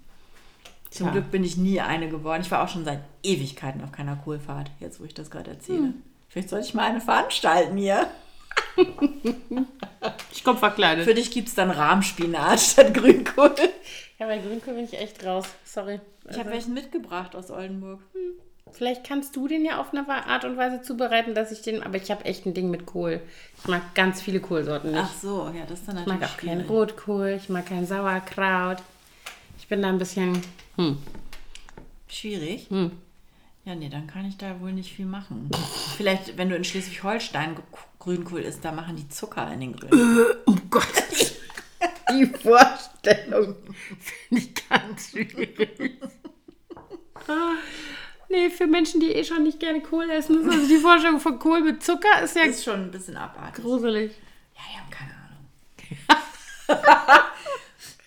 Zum ja. Glück bin ich nie eine geworden. Ich war auch schon seit Ewigkeiten auf keiner Kohlfahrt, jetzt wo ich das gerade erzähle. Mhm. Vielleicht sollte ich mal eine veranstalten hier. (laughs) ich komme verkleidet. Für dich gibt es dann Rahmspinat statt Grünkohl. Ja, bei Grünkohl bin ich echt raus. Sorry. Ich also. habe welchen mitgebracht aus Oldenburg. Hm. Vielleicht kannst du den ja auf eine Art und Weise zubereiten, dass ich den. Aber ich habe echt ein Ding mit Kohl. Ich mag ganz viele Kohlsorten nicht. Ach so, ja, das ist dann natürlich. Ich mag auch keinen Rotkohl, ich mag kein Sauerkraut. Ich bin da ein bisschen. Hm. Schwierig. Hm. Ja, nee, dann kann ich da wohl nicht viel machen. Vielleicht, wenn du in Schleswig-Holstein Grünkohl isst, da machen die Zucker in den Grünkohl. (laughs) Oh Gott. die Vorstellung (laughs) finde ich ganz schwierig. Für Menschen, die eh schon nicht gerne Kohl essen. Also die Vorstellung von Kohl mit Zucker ist ja. Ist schon ein bisschen abartig. Gruselig. Ja, die haben keine Ahnung.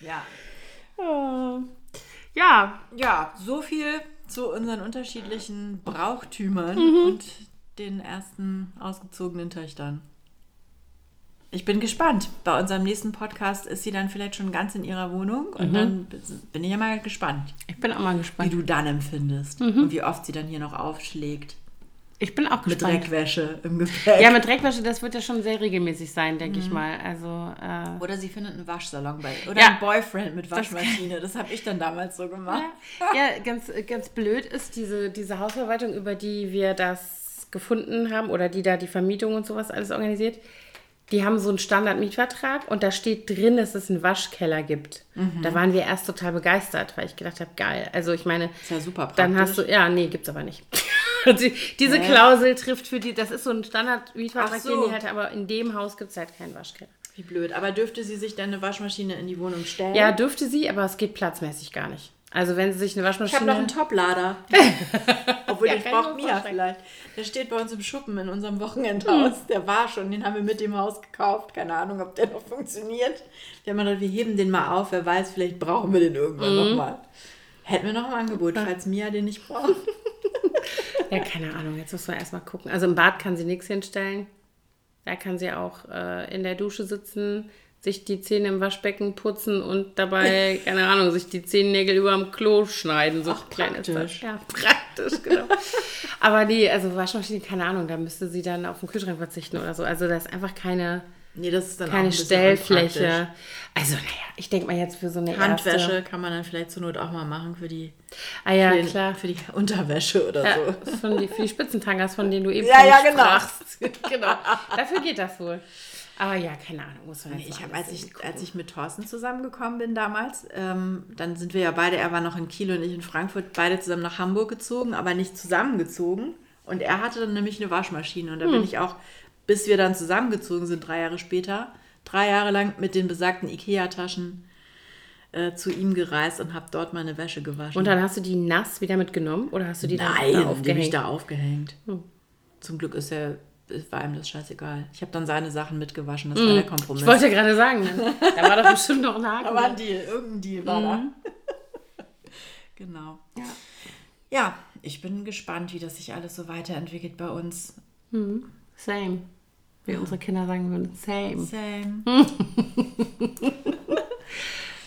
(laughs) ja. Oh. Ja. Ja, so viel zu unseren unterschiedlichen Brauchtümern mhm. und den ersten ausgezogenen Töchtern. Ich bin gespannt. Bei unserem nächsten Podcast ist sie dann vielleicht schon ganz in ihrer Wohnung und mhm. dann bin ich ja mal gespannt. Ich bin auch mal gespannt. Wie du dann empfindest mhm. und wie oft sie dann hier noch aufschlägt. Ich bin auch gespannt. Mit Dreckwäsche im Gepäck. Ja, mit Dreckwäsche, das wird ja schon sehr regelmäßig sein, denke mhm. ich mal. Also, äh oder sie findet einen Waschsalon bei. Oder ja. ein Boyfriend mit Waschmaschine. Das, das habe ich dann damals so gemacht. Ja, ja, ganz, ganz blöd ist diese, diese Hausverwaltung, über die wir das gefunden haben oder die da die Vermietung und sowas alles organisiert die haben so einen Standard-Mietvertrag und da steht drin, dass es einen Waschkeller gibt. Mhm. Da waren wir erst total begeistert, weil ich gedacht habe, geil. Also ich meine, ist ja super praktisch. Dann hast du, ja, nee, gibt's aber nicht. (laughs) Diese ja. Klausel trifft für die, das ist so ein Standard-Mietvertrag, so. den die halt, aber in dem Haus gibt es halt keinen Waschkeller. Wie blöd. Aber dürfte sie sich dann eine Waschmaschine in die Wohnung stellen? Ja, dürfte sie, aber es geht platzmäßig gar nicht. Also wenn sie sich eine Waschmaschine... Ich habe noch einen Toplader. (laughs) Obwohl, ja, ich brauche Mia vielleicht. Der steht bei uns im Schuppen in unserem Wochenendhaus. Hm. Der war schon, den haben wir mit dem Haus gekauft. Keine Ahnung, ob der noch funktioniert. Wir haben gedacht, wir heben den mal auf. Wer weiß, vielleicht brauchen wir den irgendwann mhm. nochmal. Hätten wir noch ein Angebot, falls Mia den nicht braucht. (laughs) ja, keine Ahnung. Jetzt muss man erstmal gucken. Also im Bad kann sie nichts hinstellen. Da kann sie auch äh, in der Dusche sitzen sich die Zähne im Waschbecken putzen und dabei, (laughs) keine Ahnung, sich die Zehennägel über dem Klo schneiden. So Ach, klein praktisch. ist das. Ja, praktisch, genau. Aber nee, also Waschmaschine, keine Ahnung, da müsste sie dann auf den Kühlschrank verzichten oder so. Also da ist einfach keine, nee, das ist dann keine Stellfläche. Also naja, ich denke mal jetzt für so eine Handwäsche erste, kann man dann vielleicht zur Not auch mal machen für die, ah, ja, für, den, klar. für die Unterwäsche oder ja, so. Von die, für die Spitzentankers, von denen du eben ja, ja, genau. (laughs) genau. Dafür geht das wohl. Aber ja, keine Ahnung, muss man jetzt ich hab, als, ich, als ich mit Thorsten zusammengekommen bin damals, ähm, dann sind wir ja beide, er war noch in Kiel und ich in Frankfurt, beide zusammen nach Hamburg gezogen, aber nicht zusammengezogen. Und er hatte dann nämlich eine Waschmaschine. Und da hm. bin ich auch, bis wir dann zusammengezogen sind, drei Jahre später, drei Jahre lang mit den besagten Ikea-Taschen äh, zu ihm gereist und habe dort meine Wäsche gewaschen. Und dann hast du die nass wieder mitgenommen oder hast du die Nein, dann da aufgehängt? die ich da aufgehängt. Hm. Zum Glück ist er war ihm das scheißegal. Ich habe dann seine Sachen mitgewaschen, das mm. war der Kompromiss. Ich wollte gerade sagen, ne? da war doch bestimmt noch ein (laughs) Haken. Da war ein Deal, irgendein Deal war mm. da. (laughs) genau. Ja. Ja, ich bin gespannt, wie das sich alles so weiterentwickelt bei uns. Hm. Same. Wie unsere Kinder sagen würden, same. Same. (laughs)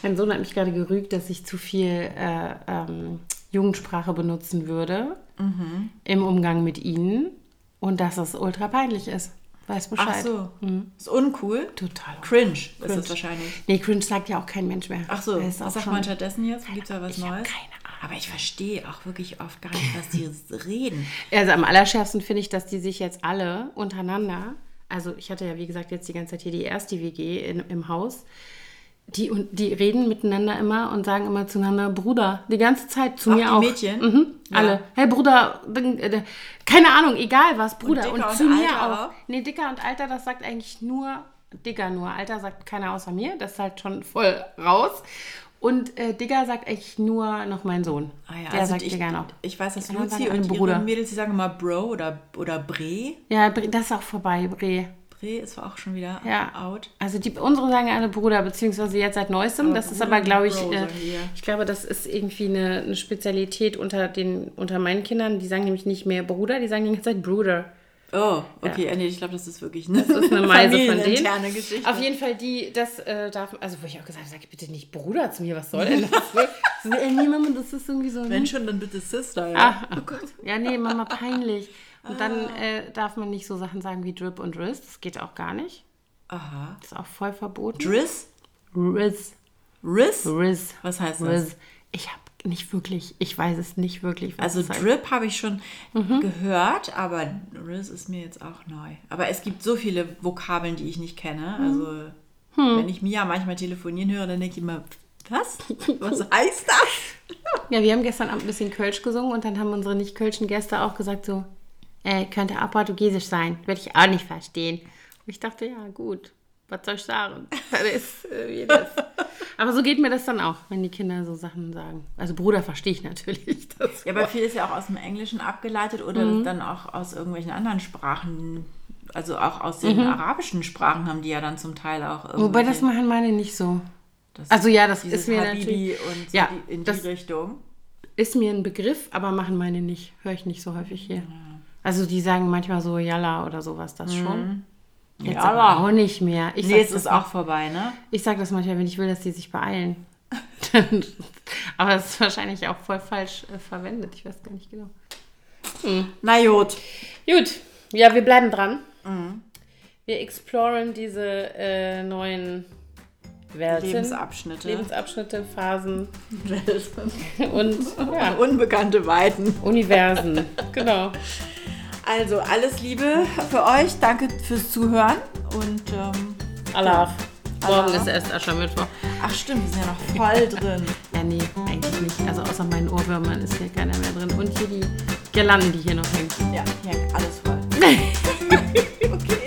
mein Sohn hat mich gerade gerügt, dass ich zu viel äh, ähm, Jugendsprache benutzen würde mhm. im Umgang mit ihnen und dass es ultra peinlich ist. Weiß Bescheid. Ach so. Mhm. Ist uncool? Total. Cringe, cringe ist es wahrscheinlich. Nee, cringe sagt ja auch kein Mensch mehr. Ach so, was sagt man stattdessen jetzt? Gibt es da was ich Neues? Keine Ahnung. Aber ich verstehe auch wirklich oft gar nicht, was die (laughs) reden. Also am allerschärfsten finde ich, dass die sich jetzt alle untereinander, also ich hatte ja wie gesagt jetzt die ganze Zeit hier die erste WG in, im Haus, die, die reden miteinander immer und sagen immer zueinander Bruder. Die ganze Zeit zu auch mir die auch. Mädchen? Mhm, ja. Alle. Hey Bruder, äh, keine Ahnung, egal was, Bruder. Und, und zu und mir auch. auch. Nee, Dicker und Alter, das sagt eigentlich nur Dicker nur. Alter sagt keiner außer mir. Das ist halt schon voll raus. Und äh, Digger sagt eigentlich nur noch mein Sohn. Ah ja, Der also sagt ich, Digger noch. Ich weiß, dass Luzi und Bruder. ihre Mädels, die sagen immer Bro oder, oder Bre. Ja, das ist auch vorbei, Bre. Bre ist auch schon wieder ja. out. Also die, unsere sagen alle Bruder, beziehungsweise jetzt seit neuestem. Aber das Bruder ist aber, glaube ich, äh, ich glaube, das ist irgendwie eine, eine, Spezialität unter, den, unter meinen Kindern. Die sagen nämlich nicht mehr Bruder, die sagen die ganze Zeit Bruder. Oh, okay, ja. nee, ich glaube, das ist wirklich eine, das ist eine Meise von denen. Geschichte. Auf jeden Fall, die, das äh, darf, also wo ich auch gesagt habe, sag bitte nicht Bruder zu mir, was soll denn das? Ne? (laughs) äh, nee, Mama, das ist irgendwie so. Wenn schon, dann bitte Sister, ja. Ah, oh Gott. Ja, nee, Mama, peinlich. Und ah. dann äh, darf man nicht so Sachen sagen wie Drip und Riz, das geht auch gar nicht. Aha. Das ist auch voll verboten. Driz? Riz. Riz? Riz. Was heißt das? Riz. Ich habe nicht wirklich, ich weiß es nicht wirklich. also Drip habe ich schon mhm. gehört, aber Riz ist mir jetzt auch neu. Aber es gibt so viele Vokabeln, die ich nicht kenne. Mhm. Also hm. wenn ich Mia manchmal telefonieren höre, dann denke ich immer, was? (laughs) Was heißt das? ja, wir haben gestern Abend ein bisschen Kölsch gesungen und dann haben unsere nicht-Kölschen Gäste auch gesagt so, äh, könnte auch portugiesisch sein. Würde ich auch nicht verstehen. Und ich dachte, ja gut, was soll ich sagen? (laughs) Das ist äh, wie das. Aber so geht mir das dann auch, wenn die Kinder so Sachen sagen. Also Bruder verstehe ich natürlich. (laughs) ja, aber viel ist ja auch aus dem Englischen abgeleitet oder mhm. dann auch aus irgendwelchen anderen Sprachen. Also auch aus den mhm. arabischen Sprachen haben die ja dann zum Teil auch. Wobei das machen meine nicht so. Das also ja, das ist mir Habibi natürlich. Und so ja, die, in die Richtung. Ist mir ein Begriff, aber machen meine nicht. Höre ich nicht so häufig hier. Ja. Also die sagen manchmal so Yalla oder sowas, das mhm. schon. Jetzt ja, aber auch nicht mehr. Ich nee, es ist auch vorbei, ne? Ich sage das manchmal, wenn ich will, dass die sich beeilen. (laughs) aber es ist wahrscheinlich auch voll falsch äh, verwendet. Ich weiß gar nicht genau. Hm. Na gut. Gut. Ja, wir bleiben dran. Mhm. Wir exploren diese äh, neuen Welten. Lebensabschnitte. Lebensabschnitte, Phasen. Welten. (laughs) Und ja. unbekannte Weiten. Universen. genau. Also alles Liebe für euch. Danke fürs Zuhören und ähm, Allah. Morgen ist erst Aschermittwoch. Ach stimmt, wir sind ja noch voll (laughs) drin. ja, nee, eigentlich nicht. Also außer meinen Ohrwürmern ist hier keiner mehr drin. Und hier die Girlanden, die hier noch hängen. Ja, hier hängt alles voll. (laughs) (laughs) okay.